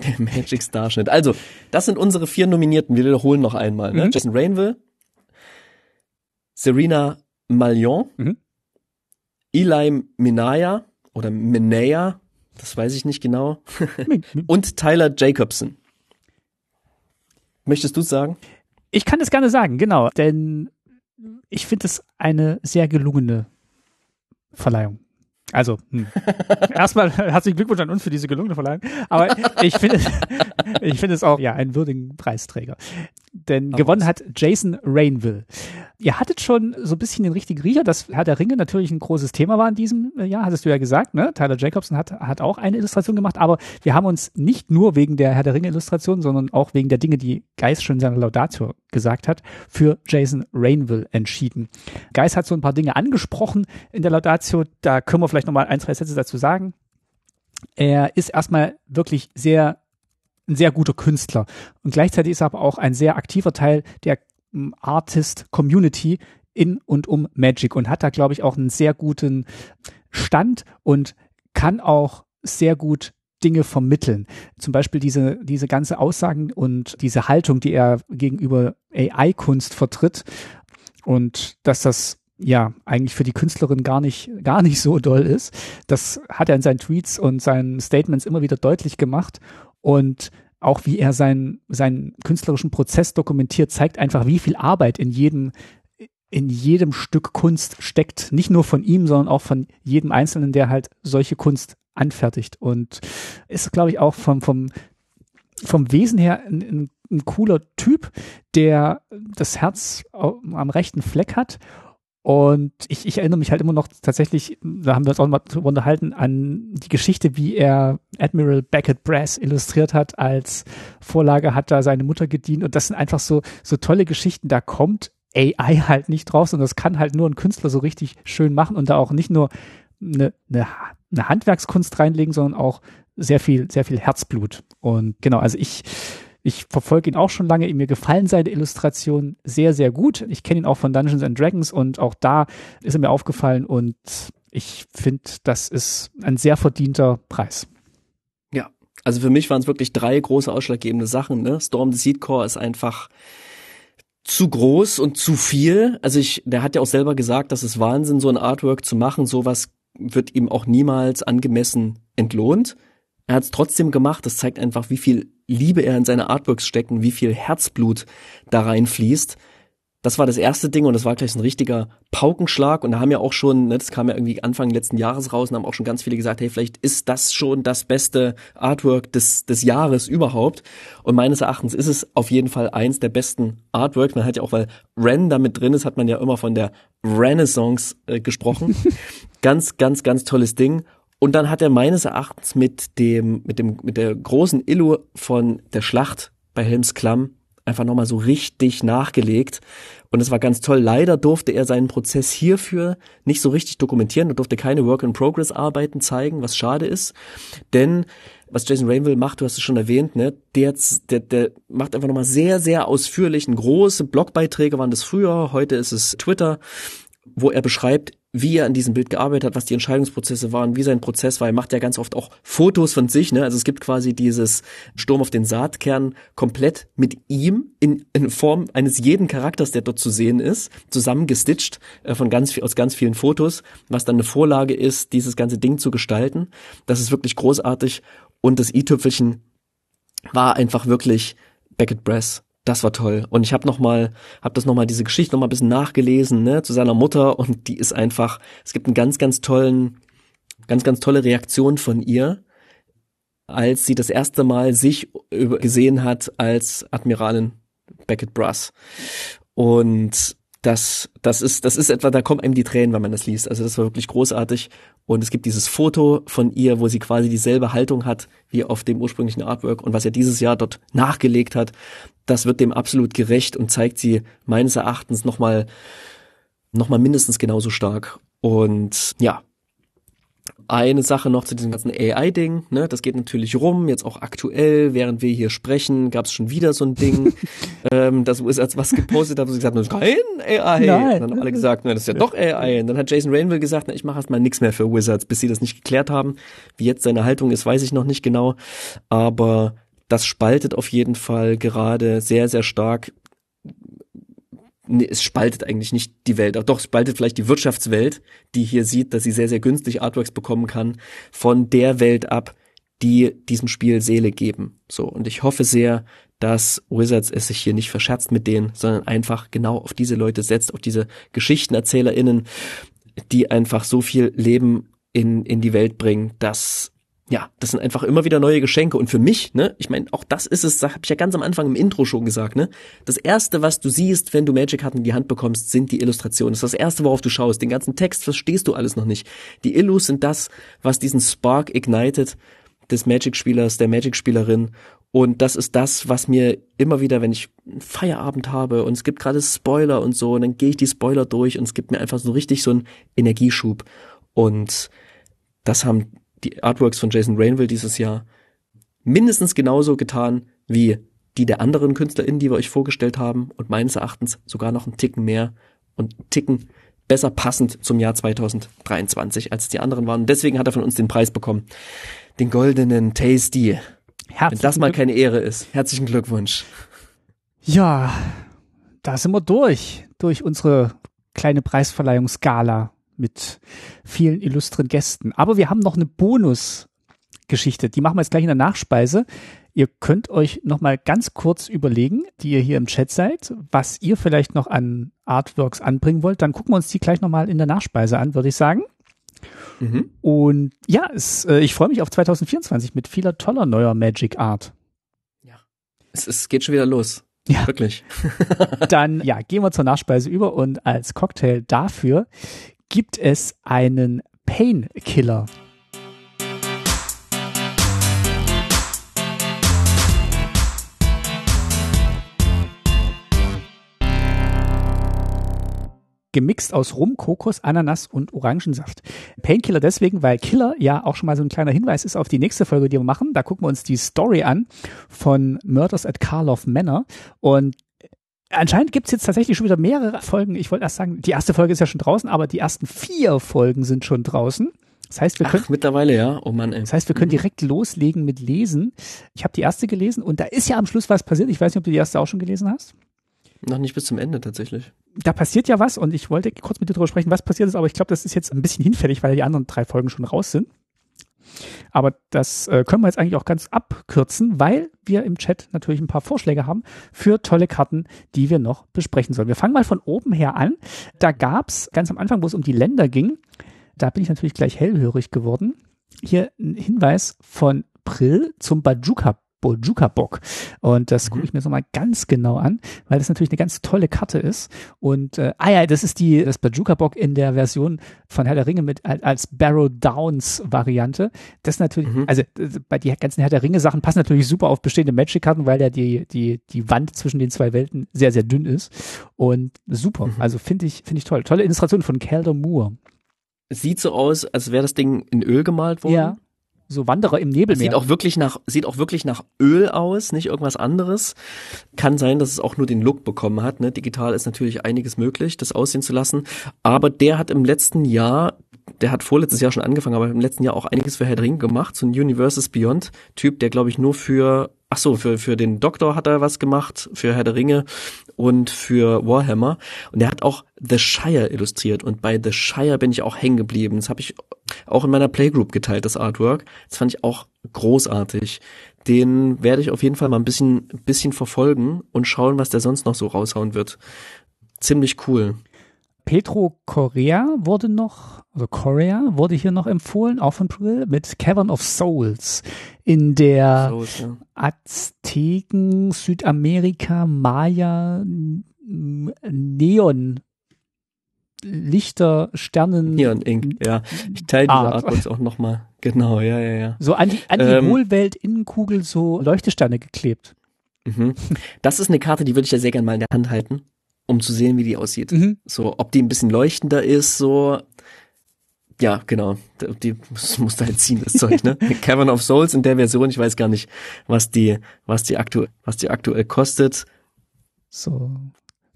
Der Magic Starschnitt. Also, das sind unsere vier Nominierten. Wir wiederholen noch einmal. Ne? Mhm. Jason Rainville, Serena Malion, mhm. Eli Minaya oder Minaya, das weiß ich nicht genau, und Tyler Jacobson. Möchtest du sagen? Ich kann es gerne sagen, genau, denn ich finde es eine sehr gelungene Verleihung. Also, hm. erstmal herzlichen Glückwunsch an uns für diese gelungene Verleihung. Aber ich finde ich finde es auch, ja, einen würdigen Preisträger. Denn gewonnen hat Jason Rainville. ihr hattet schon so ein bisschen den richtigen Riecher, dass Herr der Ringe natürlich ein großes Thema war in diesem äh, Jahr, hattest du ja gesagt, ne? Tyler Jacobson hat, hat auch eine Illustration gemacht, aber wir haben uns nicht nur wegen der Herr der Ringe Illustration, sondern auch wegen der Dinge, die Geis schon in seiner Laudatur gesagt hat, für Jason Rainville entschieden. Geis hat so ein paar Dinge angesprochen in der Laudatio, da können wir vielleicht nochmal ein, zwei Sätze dazu sagen. Er ist erstmal wirklich sehr ein sehr guter Künstler. Und gleichzeitig ist er aber auch ein sehr aktiver Teil der Artist-Community in und um Magic und hat da, glaube ich, auch einen sehr guten Stand und kann auch sehr gut Dinge vermitteln. Zum Beispiel diese, diese ganze Aussagen und diese Haltung, die er gegenüber AI-Kunst vertritt und dass das ja eigentlich für die Künstlerin gar nicht, gar nicht so doll ist. Das hat er in seinen Tweets und seinen Statements immer wieder deutlich gemacht und auch wie er seinen, seinen künstlerischen Prozess dokumentiert, zeigt einfach, wie viel Arbeit in jedem, in jedem Stück Kunst steckt. Nicht nur von ihm, sondern auch von jedem Einzelnen, der halt solche Kunst anfertigt. Und ist, glaube ich, auch vom, vom, vom Wesen her ein, ein, cooler Typ, der das Herz am rechten Fleck hat und ich, ich erinnere mich halt immer noch tatsächlich, da haben wir uns auch mal drüber unterhalten, an die Geschichte, wie er Admiral Beckett Brass illustriert hat. Als Vorlage hat da seine Mutter gedient. Und das sind einfach so, so tolle Geschichten. Da kommt AI halt nicht draus und das kann halt nur ein Künstler so richtig schön machen und da auch nicht nur eine, eine, eine Handwerkskunst reinlegen, sondern auch sehr viel, sehr viel Herzblut. Und genau, also ich, ich verfolge ihn auch schon lange. Mir gefallen seine Illustrationen sehr, sehr gut. Ich kenne ihn auch von Dungeons and Dragons und auch da ist er mir aufgefallen und ich finde, das ist ein sehr verdienter Preis. Ja, also für mich waren es wirklich drei große ausschlaggebende Sachen. Ne? Storm the Seed Core ist einfach zu groß und zu viel. Also ich, der hat ja auch selber gesagt, dass es Wahnsinn, so ein Artwork zu machen. Sowas wird ihm auch niemals angemessen entlohnt. Er hat es trotzdem gemacht. Das zeigt einfach, wie viel Liebe er in seine Artworks steckt und wie viel Herzblut da reinfließt. Das war das erste Ding und das war gleich ein richtiger Paukenschlag und da haben ja auch schon, ne, das kam ja irgendwie Anfang letzten Jahres raus und haben auch schon ganz viele gesagt, hey, vielleicht ist das schon das beste Artwork des, des Jahres überhaupt. Und meines Erachtens ist es auf jeden Fall eins der besten Artworks. Man hat ja auch, weil Ren da mit drin ist, hat man ja immer von der Renaissance äh, gesprochen. ganz, ganz, ganz tolles Ding. Und dann hat er meines Erachtens mit dem, mit dem, mit der großen Illu von der Schlacht bei Helms Klamm einfach nochmal so richtig nachgelegt. Und es war ganz toll. Leider durfte er seinen Prozess hierfür nicht so richtig dokumentieren. Er durfte keine Work-in-Progress-Arbeiten zeigen, was schade ist. Denn was Jason Rainville macht, du hast es schon erwähnt, ne, der, der, der macht einfach nochmal sehr, sehr ausführlich, große Blogbeiträge waren das früher, heute ist es Twitter, wo er beschreibt, wie er an diesem Bild gearbeitet hat, was die Entscheidungsprozesse waren, wie sein Prozess war. Er macht ja ganz oft auch Fotos von sich. Ne? Also es gibt quasi dieses Sturm auf den Saatkern komplett mit ihm in, in Form eines jeden Charakters, der dort zu sehen ist, zusammengestitcht äh, von ganz aus ganz vielen Fotos, was dann eine Vorlage ist, dieses ganze Ding zu gestalten. Das ist wirklich großartig. Und das i-Tüpfelchen war einfach wirklich Beckett Brass das war toll. Und ich habe noch mal, habe das noch mal diese Geschichte noch mal ein bisschen nachgelesen, ne, zu seiner Mutter und die ist einfach, es gibt einen ganz, ganz tollen, ganz, ganz tolle Reaktion von ihr, als sie das erste Mal sich gesehen hat als Admiralin Beckett Brass. Und das, das ist, das ist etwa, da kommen einem die Tränen, wenn man das liest. Also das war wirklich großartig. Und es gibt dieses Foto von ihr, wo sie quasi dieselbe Haltung hat wie auf dem ursprünglichen Artwork und was er dieses Jahr dort nachgelegt hat. Das wird dem absolut gerecht und zeigt sie meines Erachtens nochmal, nochmal mindestens genauso stark. Und ja, eine Sache noch zu diesem ganzen AI-Ding, ne, das geht natürlich rum, jetzt auch aktuell, während wir hier sprechen, gab es schon wieder so ein Ding, ähm, das als was gepostet hat, wo sie gesagt haben, das ist kein AI. Nein. Und dann haben alle gesagt, ne, das ist ja doch AI. Und dann hat Jason Rainville gesagt, na, ich mache erstmal nichts mehr für Wizards, bis sie das nicht geklärt haben. Wie jetzt seine Haltung ist, weiß ich noch nicht genau. Aber das spaltet auf jeden Fall gerade sehr, sehr stark nee, es spaltet eigentlich nicht die Welt, doch spaltet vielleicht die Wirtschaftswelt, die hier sieht, dass sie sehr, sehr günstig Artworks bekommen kann, von der Welt ab, die diesem Spiel Seele geben. So. Und ich hoffe sehr, dass Wizards es sich hier nicht verscherzt mit denen, sondern einfach genau auf diese Leute setzt, auf diese GeschichtenerzählerInnen, die einfach so viel Leben in, in die Welt bringen, dass ja, das sind einfach immer wieder neue Geschenke. Und für mich, ne, ich meine, auch das ist es, habe ich ja ganz am Anfang im Intro schon gesagt, ne? Das erste, was du siehst, wenn du Magic-Karten in die Hand bekommst, sind die Illustrationen. Das ist das erste, worauf du schaust. Den ganzen Text verstehst du alles noch nicht. Die Illus sind das, was diesen Spark ignited des Magic-Spielers, der Magic-Spielerin. Und das ist das, was mir immer wieder, wenn ich einen Feierabend habe und es gibt gerade Spoiler und so, und dann gehe ich die Spoiler durch und es gibt mir einfach so richtig so einen Energieschub. Und das haben die Artworks von Jason Rainville dieses Jahr mindestens genauso getan wie die der anderen KünstlerInnen, die wir euch vorgestellt haben und meines Erachtens sogar noch einen Ticken mehr und Ticken besser passend zum Jahr 2023 als die anderen waren. Und deswegen hat er von uns den Preis bekommen. Den goldenen Tasty. Herzlichen Wenn das mal keine Ehre ist. Herzlichen Glückwunsch. Ja, da sind wir durch. Durch unsere kleine Preisverleihungsgala mit vielen illustren Gästen. Aber wir haben noch eine Bonusgeschichte, die machen wir jetzt gleich in der Nachspeise. Ihr könnt euch noch mal ganz kurz überlegen, die ihr hier im Chat seid, was ihr vielleicht noch an Artworks anbringen wollt. Dann gucken wir uns die gleich noch mal in der Nachspeise an, würde ich sagen. Mhm. Und ja, es, äh, ich freue mich auf 2024 mit vieler toller neuer Magic Art. Ja, es, es geht schon wieder los. Ja. Wirklich. Dann ja, gehen wir zur Nachspeise über und als Cocktail dafür gibt es einen Painkiller. gemixt aus Rum, Kokos, Ananas und Orangensaft. Painkiller deswegen, weil Killer ja auch schon mal so ein kleiner Hinweis ist auf die nächste Folge, die wir machen. Da gucken wir uns die Story an von Murders at Karloff Manor und Anscheinend gibt's jetzt tatsächlich schon wieder mehrere Folgen. Ich wollte erst sagen, die erste Folge ist ja schon draußen, aber die ersten vier Folgen sind schon draußen. Das heißt, wir können Ach, mittlerweile ja. Oh Mann. Ey. Das heißt, wir können direkt loslegen mit Lesen. Ich habe die erste gelesen und da ist ja am Schluss was passiert. Ich weiß nicht, ob du die erste auch schon gelesen hast. Noch nicht bis zum Ende tatsächlich. Da passiert ja was und ich wollte kurz mit dir darüber sprechen, was passiert ist, aber ich glaube, das ist jetzt ein bisschen hinfällig, weil die anderen drei Folgen schon raus sind. Aber das äh, können wir jetzt eigentlich auch ganz abkürzen, weil wir im Chat natürlich ein paar Vorschläge haben für tolle Karten, die wir noch besprechen sollen. Wir fangen mal von oben her an. Da gab's ganz am Anfang, wo es um die Länder ging, da bin ich natürlich gleich hellhörig geworden. Hier ein Hinweis von Prill zum Bajuka Bojuka Bock. Und das gucke mhm. ich mir so mal ganz genau an, weil das natürlich eine ganz tolle Karte ist. Und äh, ah ja, das ist die das Bajuka Bock in der Version von Herr der Ringe mit als Barrow Downs Variante. Das natürlich, mhm. also bei die ganzen Herr der Ringe Sachen passen natürlich super auf bestehende Magic Karten, weil ja die die die Wand zwischen den zwei Welten sehr sehr dünn ist und super. Mhm. Also finde ich finde ich toll. Tolle Illustration von Calder Moore. Sieht so aus, als wäre das Ding in Öl gemalt worden. Ja so Wanderer im Nebelmeer. Sieht auch wirklich nach, sieht auch wirklich nach Öl aus, nicht irgendwas anderes. Kann sein, dass es auch nur den Look bekommen hat. Ne? Digital ist natürlich einiges möglich, das aussehen zu lassen. Aber der hat im letzten Jahr, der hat vorletztes Jahr schon angefangen, aber im letzten Jahr auch einiges für Herr Ring gemacht. So ein Universes Beyond Typ, der glaube ich nur für Ach so, für, für den Doktor hat er was gemacht, für Herr der Ringe und für Warhammer. Und er hat auch The Shire illustriert. Und bei The Shire bin ich auch hängen geblieben. Das habe ich auch in meiner Playgroup geteilt, das Artwork. Das fand ich auch großartig. Den werde ich auf jeden Fall mal ein bisschen, bisschen verfolgen und schauen, was der sonst noch so raushauen wird. Ziemlich cool. Petro Correa wurde noch, also Correa wurde hier noch empfohlen, auch von Brill, mit Cavern of Souls in der Souls, ja. Azteken, Südamerika, Maya, Neon Lichter, Sternen. Neon Ink, ja. Ich teile diese Art. Artworks auch nochmal. Genau, ja, ja, ja. So an die, an die ähm, Hohlwelt-Innenkugel so Leuchtesterne geklebt. Mhm. Das ist eine Karte, die würde ich ja sehr gerne mal in der Hand halten um zu sehen, wie die aussieht. Mhm. So, ob die ein bisschen leuchtender ist, so. Ja, genau. Die muss, muss da halt ziehen, das Zeug, ne? Cavern of Souls in der Version, ich weiß gar nicht, was die, was die aktuell, was die aktuell kostet. So.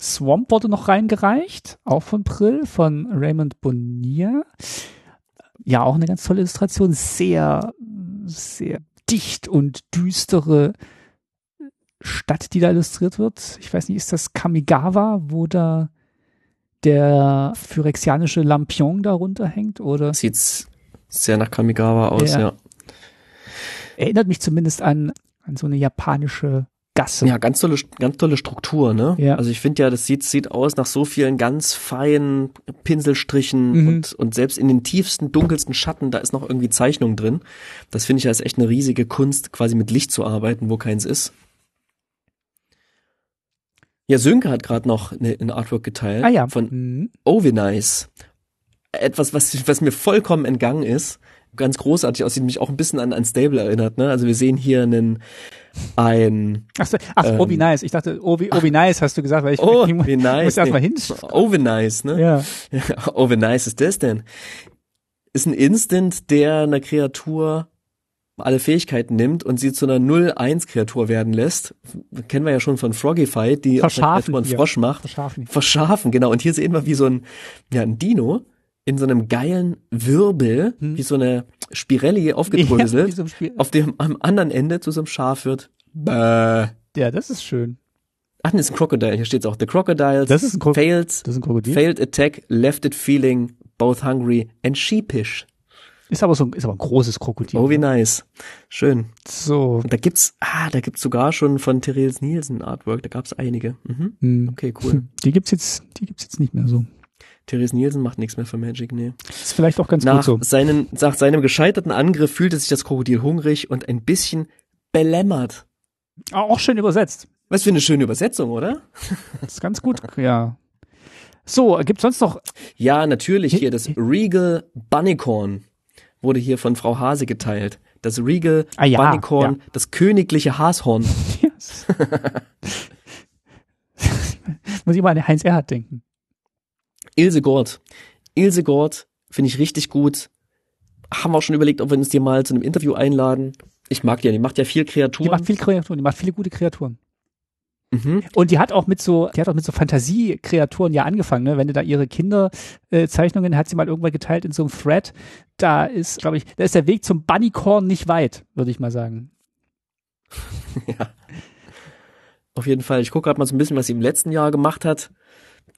Swamp wurde noch reingereicht, auch von Prill, von Raymond Bonnier. Ja, auch eine ganz tolle Illustration. Sehr, sehr dicht und düstere Stadt, die da illustriert wird. Ich weiß nicht, ist das Kamigawa, wo da der phyrexianische Lampion darunter hängt, oder? Sieht sehr nach Kamigawa aus, ja. ja. Erinnert mich zumindest an, an so eine japanische Gasse. Ja, ganz tolle, ganz tolle Struktur, ne? Ja. Also ich finde ja, das sieht, sieht aus nach so vielen ganz feinen Pinselstrichen Mhm. und, und selbst in den tiefsten, dunkelsten Schatten, da ist noch irgendwie Zeichnung drin. Das finde ich ja ist echt eine riesige Kunst, quasi mit Licht zu arbeiten, wo keins ist. Ja, Sönke hat gerade noch eine, ein Artwork geteilt Ah ja. von Mhm. Ovenice. Etwas, was, was mir vollkommen entgangen ist. Ganz großartig aussieht, mich auch ein bisschen an, an Stable erinnert, ne? Also wir sehen hier einen, ein, Ach, so, ach Ähm. Obi Nice. Ich dachte, Obi, Obi Nice hast du gesagt, weil ich, oh, ich, wie nice. muss erst mal nee. hin. Ovenice, ne? Ja. Wie nice ist das denn? Ist ein Instant, der einer Kreatur alle Fähigkeiten nimmt und sie zu einer 0-1-Kreatur werden lässt. Kennen wir ja schon von Frogify, die einer Verschafen Kreatur einen hier. Frosch macht. Verschafen. Verschafen, genau. Und hier sehen wir, wie so ein, ja, ein Dino in so einem geilen Wirbel, Hm. wie so eine Spirelli Ja, aufgedröselt, wie so Spiel. auf dem am anderen Ende zu so einem Schaf wird. Bäh. Ja, das ist schön. Ach, das ist ein Crocodile. Hier steht's auch. The Crocodiles Das ist ein Krok failed, Das ist ein Krokodil. failed attack, left it feeling both hungry and sheepish. Ist aber so ein, ist aber ein großes Krokodil. Oh, wie nice. Schön. So. Und da gibt's, ah, da gibt's sogar schon von Therese Nielsen Artwork. Da gab's einige. Mhm. Hm. Okay, cool. Die gibt's jetzt, die gibt's jetzt nicht mehr so. Therese Nielsen macht nichts mehr für Magic, nee. Ist vielleicht auch ganz Nach, gut so. seinen, nach seinem gescheiterten Angriff fühlte sich das Krokodil hungrig und ein bisschen belämmert. Ah, Auch schön übersetzt. Was für eine schöne Übersetzung, oder? Das ist ganz gut, ja. So, gibt's sonst noch, Ja, natürlich hier das Regal Bunnycorn wurde hier von Frau Hase geteilt. Das Regal Ah ja, Bunnycorn, das königliche Hashorn. Yes. Muss ich mal an Heinz Erhardt denken. Ilse Gord. Ilse Gord finde ich richtig gut. Haben wir auch schon überlegt, ob wir uns die mal zu einem Interview einladen. Ich mag die ja, die macht ja viel Die Kreaturen. macht viel Kreaturen, die macht viele gute Kreaturen. mhm. Und die hat auch mit so, die hat auch mit so Fantasiekreaturen ja angefangen, ne? Wenn du da ihre Kinderzeichnungen, äh, Zeichnungen hat sie mal irgendwann geteilt in so einem Thread. Da ist, glaube ich, da ist der Weg zum Bunnycorn nicht weit, würde ich mal sagen. Ja. Auf jeden Fall. Ich gucke gerade mal so ein bisschen, was sie im letzten Jahr gemacht hat.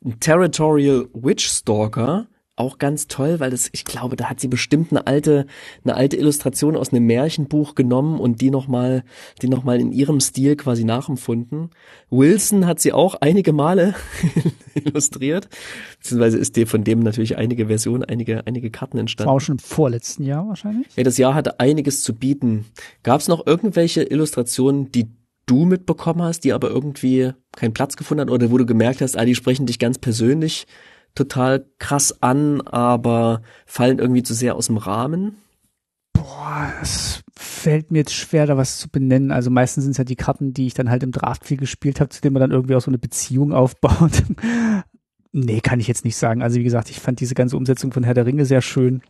Ein Territorial Witch Stalker. Auch ganz toll, weil das, ich glaube, da hat sie bestimmt eine alte, eine alte Illustration aus einem Märchenbuch genommen und die nochmal, die nochmal in ihrem Stil quasi nachempfunden. Wilson hat sie auch einige Male illustriert. Beziehungsweise ist dir von dem natürlich einige Versionen, einige, einige Karten Das entstanden. war auch schon im vorletzten Jahr wahrscheinlich. Ja, das Jahr hatte einiges zu bieten. Gab es noch irgendwelche Illustrationen, die du mitbekommen hast, die aber irgendwie keinen Platz gefunden haben oder wo du gemerkt hast, ah, die sprechen dich ganz persönlich total krass an, aber fallen irgendwie zu sehr aus dem Rahmen? Boah, es fällt mir jetzt schwer, da was zu benennen. Also meistens sind es ja die Karten, die ich dann halt im Draft viel gespielt habe, zu denen man dann irgendwie auch so eine Beziehung aufbaut. nee, kann ich jetzt nicht sagen. Also wie gesagt, ich fand diese ganze Umsetzung von Herr der Ringe sehr schön.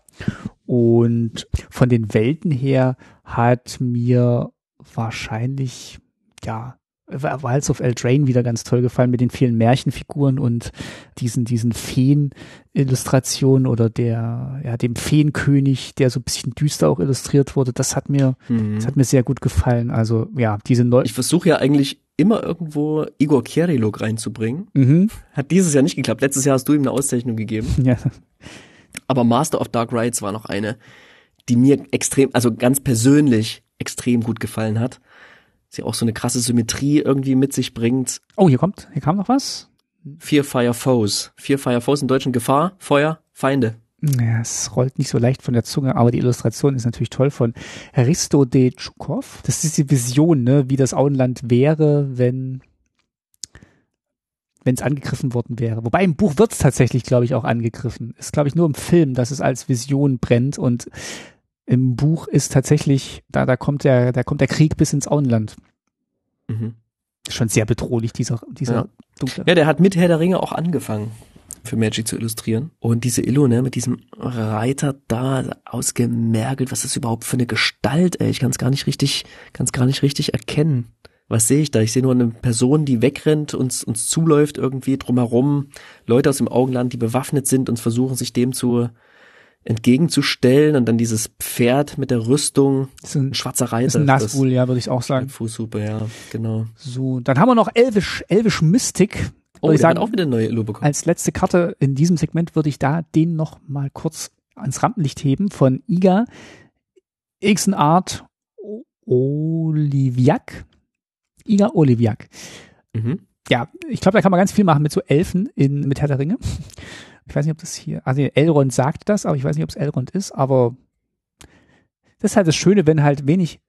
Und von den Welten her hat mir wahrscheinlich, ja, Wilds of Eldraine wieder ganz toll gefallen mit den vielen Märchenfiguren und diesen, diesen Feen-Illustrationen oder der, ja, dem Feenkönig, der so ein bisschen düster auch illustriert wurde. Das hat mir, das hat mir sehr gut gefallen. Also, ja, diese neu, Ich versuche ja eigentlich immer irgendwo Igor Keriluk reinzubringen. mhm, Hat dieses Jahr nicht geklappt. Letztes Jahr hast du ihm eine Auszeichnung gegeben. ja, Aber Master of Dark Rides war noch eine, die mir extrem, also ganz persönlich extrem gut gefallen hat. Sie auch so eine krasse Symmetrie irgendwie mit sich bringt. Oh, hier kommt, hier kam noch was. Fear Fire Foes. Fear Fire Foes in Deutschen Gefahr, Feuer, Feinde. Ja, es rollt nicht so leicht von der Zunge, aber die Illustration ist natürlich toll von Risto de Tschukov. Das ist die Vision, ne, wie das Auenland wäre, wenn wenn es angegriffen worden wäre. Wobei im Buch wird es tatsächlich, glaube ich, auch angegriffen. Ist, glaube ich, nur im Film, dass es als Vision brennt und im Buch ist tatsächlich, da, da kommt der, da kommt der Krieg bis ins Auenland. Mhm. Schon sehr bedrohlich, dieser, dieser Ja. dunkle. Ja, der hat mit Herr der Ringe auch angefangen, für Magic zu illustrieren. Und diese Illo, ne, mit diesem Reiter da ausgemergelt, was ist das überhaupt für eine Gestalt, ey? Ich kann es gar nicht richtig, kann es gar nicht richtig erkennen. Was sehe ich da? Ich sehe nur eine Person, die wegrennt, uns, uns zuläuft irgendwie drumherum. Leute aus dem Augenland, die bewaffnet sind und versuchen, sich dem zu entgegenzustellen. Und dann dieses Pferd mit der Rüstung, Ist ein, ein schwarzer Reiter. ist ein Nazgul, ja, würde ich auch sagen. Fußhupe, ja, genau. So, dann haben wir noch Elvish, Elvish Mystic. Oh, ich sagen, auch wieder neue Illo bekommen. als letzte Karte in diesem Segment würde ich da den noch mal kurz ans Rampenlicht heben von Iga Ixenart Oliviak. Iga Oliviak. Mhm. Ja, ich glaube, da kann man ganz viel machen mit so Elfen in, mit Herr der Ringe. Ich weiß nicht, ob das hier, also Elrond sagt das, aber ich weiß nicht, ob es Elrond ist, aber das ist halt das Schöne, wenn halt wenig,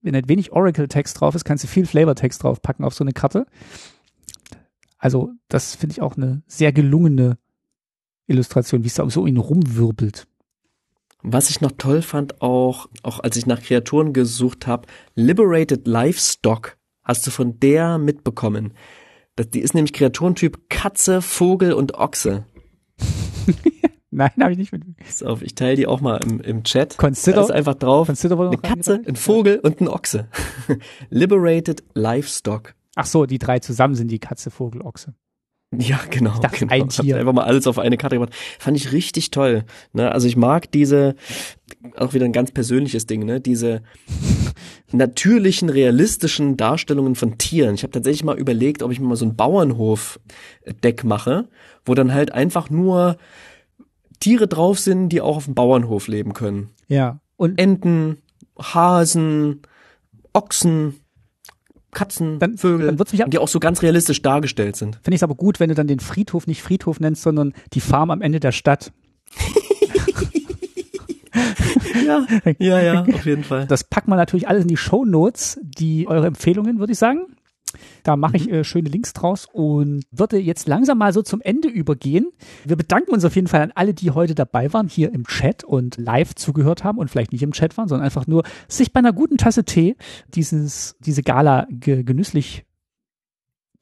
wenn halt wenig Oracle-Text drauf ist, kannst du viel Flavor-Text draufpacken auf so eine Karte. Also, das finde ich auch eine sehr gelungene Illustration, wie es da so ihn rumwirbelt. Was ich noch toll fand, auch, auch als ich nach Kreaturen gesucht habe, Liberated Livestock hast du von der mitbekommen. Die ist nämlich Kreaturentyp Katze, Vogel und Ochse. Nein, habe ich nicht mit. Pass auf, ich teile die auch mal im, im Chat. Consider, da ist einfach drauf Consider eine Katze, ein Vogel und ein Ochse. Liberated Livestock. Ach so, die drei zusammen sind die Katze, Vogel, Ochse. Ja, genau. dachte, genau. ein Hab Tier. einfach mal alles auf eine Karte gemacht. Fand ich richtig toll. Ne? Also ich mag diese, auch wieder ein ganz persönliches Ding, ne? Diese natürlichen, realistischen Darstellungen von Tieren. Ich habe tatsächlich mal überlegt, ob ich mir mal so ein Bauernhof-Deck mache, wo dann halt einfach nur Tiere drauf sind, die auch auf dem Bauernhof leben können. Ja. Und Enten, Hasen, Ochsen, Katzen, Dann- Vögel, dann wird's mich die auch so ganz realistisch dargestellt sind. finde ich es aber gut, wenn du dann den Friedhof nicht Friedhof nennst, sondern die Farm am Ende der Stadt. Ja, ja, ja, auf jeden Fall. Das packt man natürlich alles in die Show Notes, die eure Empfehlungen, würde ich sagen. Da mache ich äh, schöne Links draus und würde jetzt langsam mal so zum Ende übergehen. Wir bedanken uns auf jeden Fall an alle, die heute dabei waren, hier im Chat und live zugehört haben und vielleicht nicht im Chat waren, sondern einfach nur sich bei einer guten Tasse Tee dieses, diese Gala ge genüsslich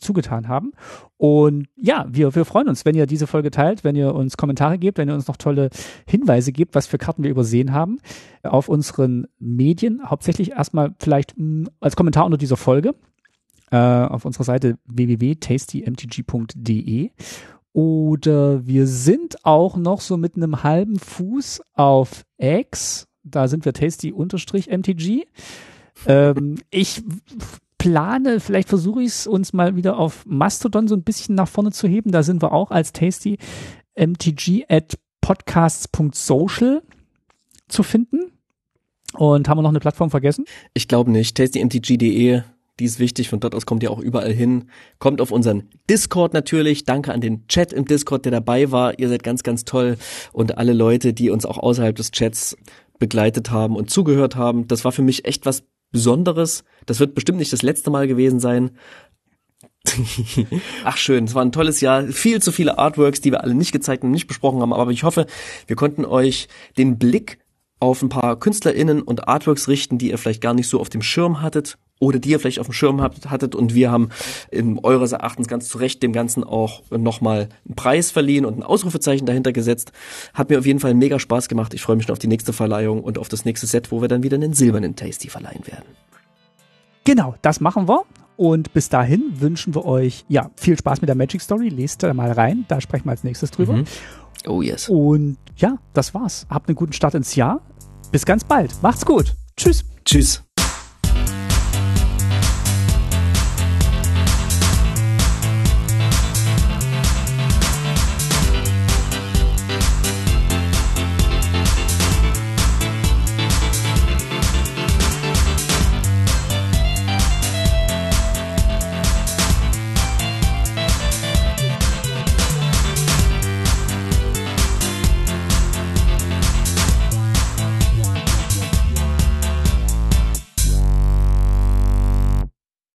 zugetan haben. Und ja, wir, wir freuen uns, wenn ihr diese Folge teilt, wenn ihr uns Kommentare gebt, wenn ihr uns noch tolle Hinweise gebt, was für Karten wir übersehen haben auf unseren Medien. Hauptsächlich erstmal vielleicht mh, als Kommentar unter dieser Folge äh, auf unserer Seite www.tastymtg.de. Oder wir sind auch noch so mit einem halben Fuß auf X. Da sind wir tasty-mtg. Ähm, ich plane, vielleicht versuche ich es uns mal wieder auf Mastodon so ein bisschen nach vorne zu heben. Da sind wir auch als tasty mtg at podcasts.social zu finden. Und haben wir noch eine Plattform vergessen? Ich glaube nicht. TastyMTG.de, die ist wichtig. Von dort aus kommt ihr auch überall hin. Kommt auf unseren Discord natürlich. Danke an den Chat im Discord, der dabei war. Ihr seid ganz, ganz toll. Und alle Leute, die uns auch außerhalb des Chats begleitet haben und zugehört haben. Das war für mich echt was Besonderes. Das wird bestimmt nicht das letzte Mal gewesen sein. Ach schön, es war ein tolles Jahr. Viel zu viele Artworks, die wir alle nicht gezeigt und nicht besprochen haben. Aber ich hoffe, wir konnten euch den Blick auf ein paar KünstlerInnen und Artworks richten, die ihr vielleicht gar nicht so auf dem Schirm hattet oder die ihr vielleicht auf dem Schirm habt, hattet und wir haben in eures Erachtens ganz zu Recht dem Ganzen auch nochmal einen Preis verliehen und ein Ausrufezeichen dahinter gesetzt. Hat mir auf jeden Fall mega Spaß gemacht. Ich freue mich schon auf die nächste Verleihung und auf das nächste Set, wo wir dann wieder einen silbernen Tasty verleihen werden. Genau, das machen wir. Und bis dahin wünschen wir euch ja viel Spaß mit der Magic Story. Lest da mal rein, da sprechen wir als nächstes drüber. Mhm. Oh yes. Und ja, das war's. Habt einen guten Start ins Jahr. Bis ganz bald. Macht's gut. Tschüss. Tschüss.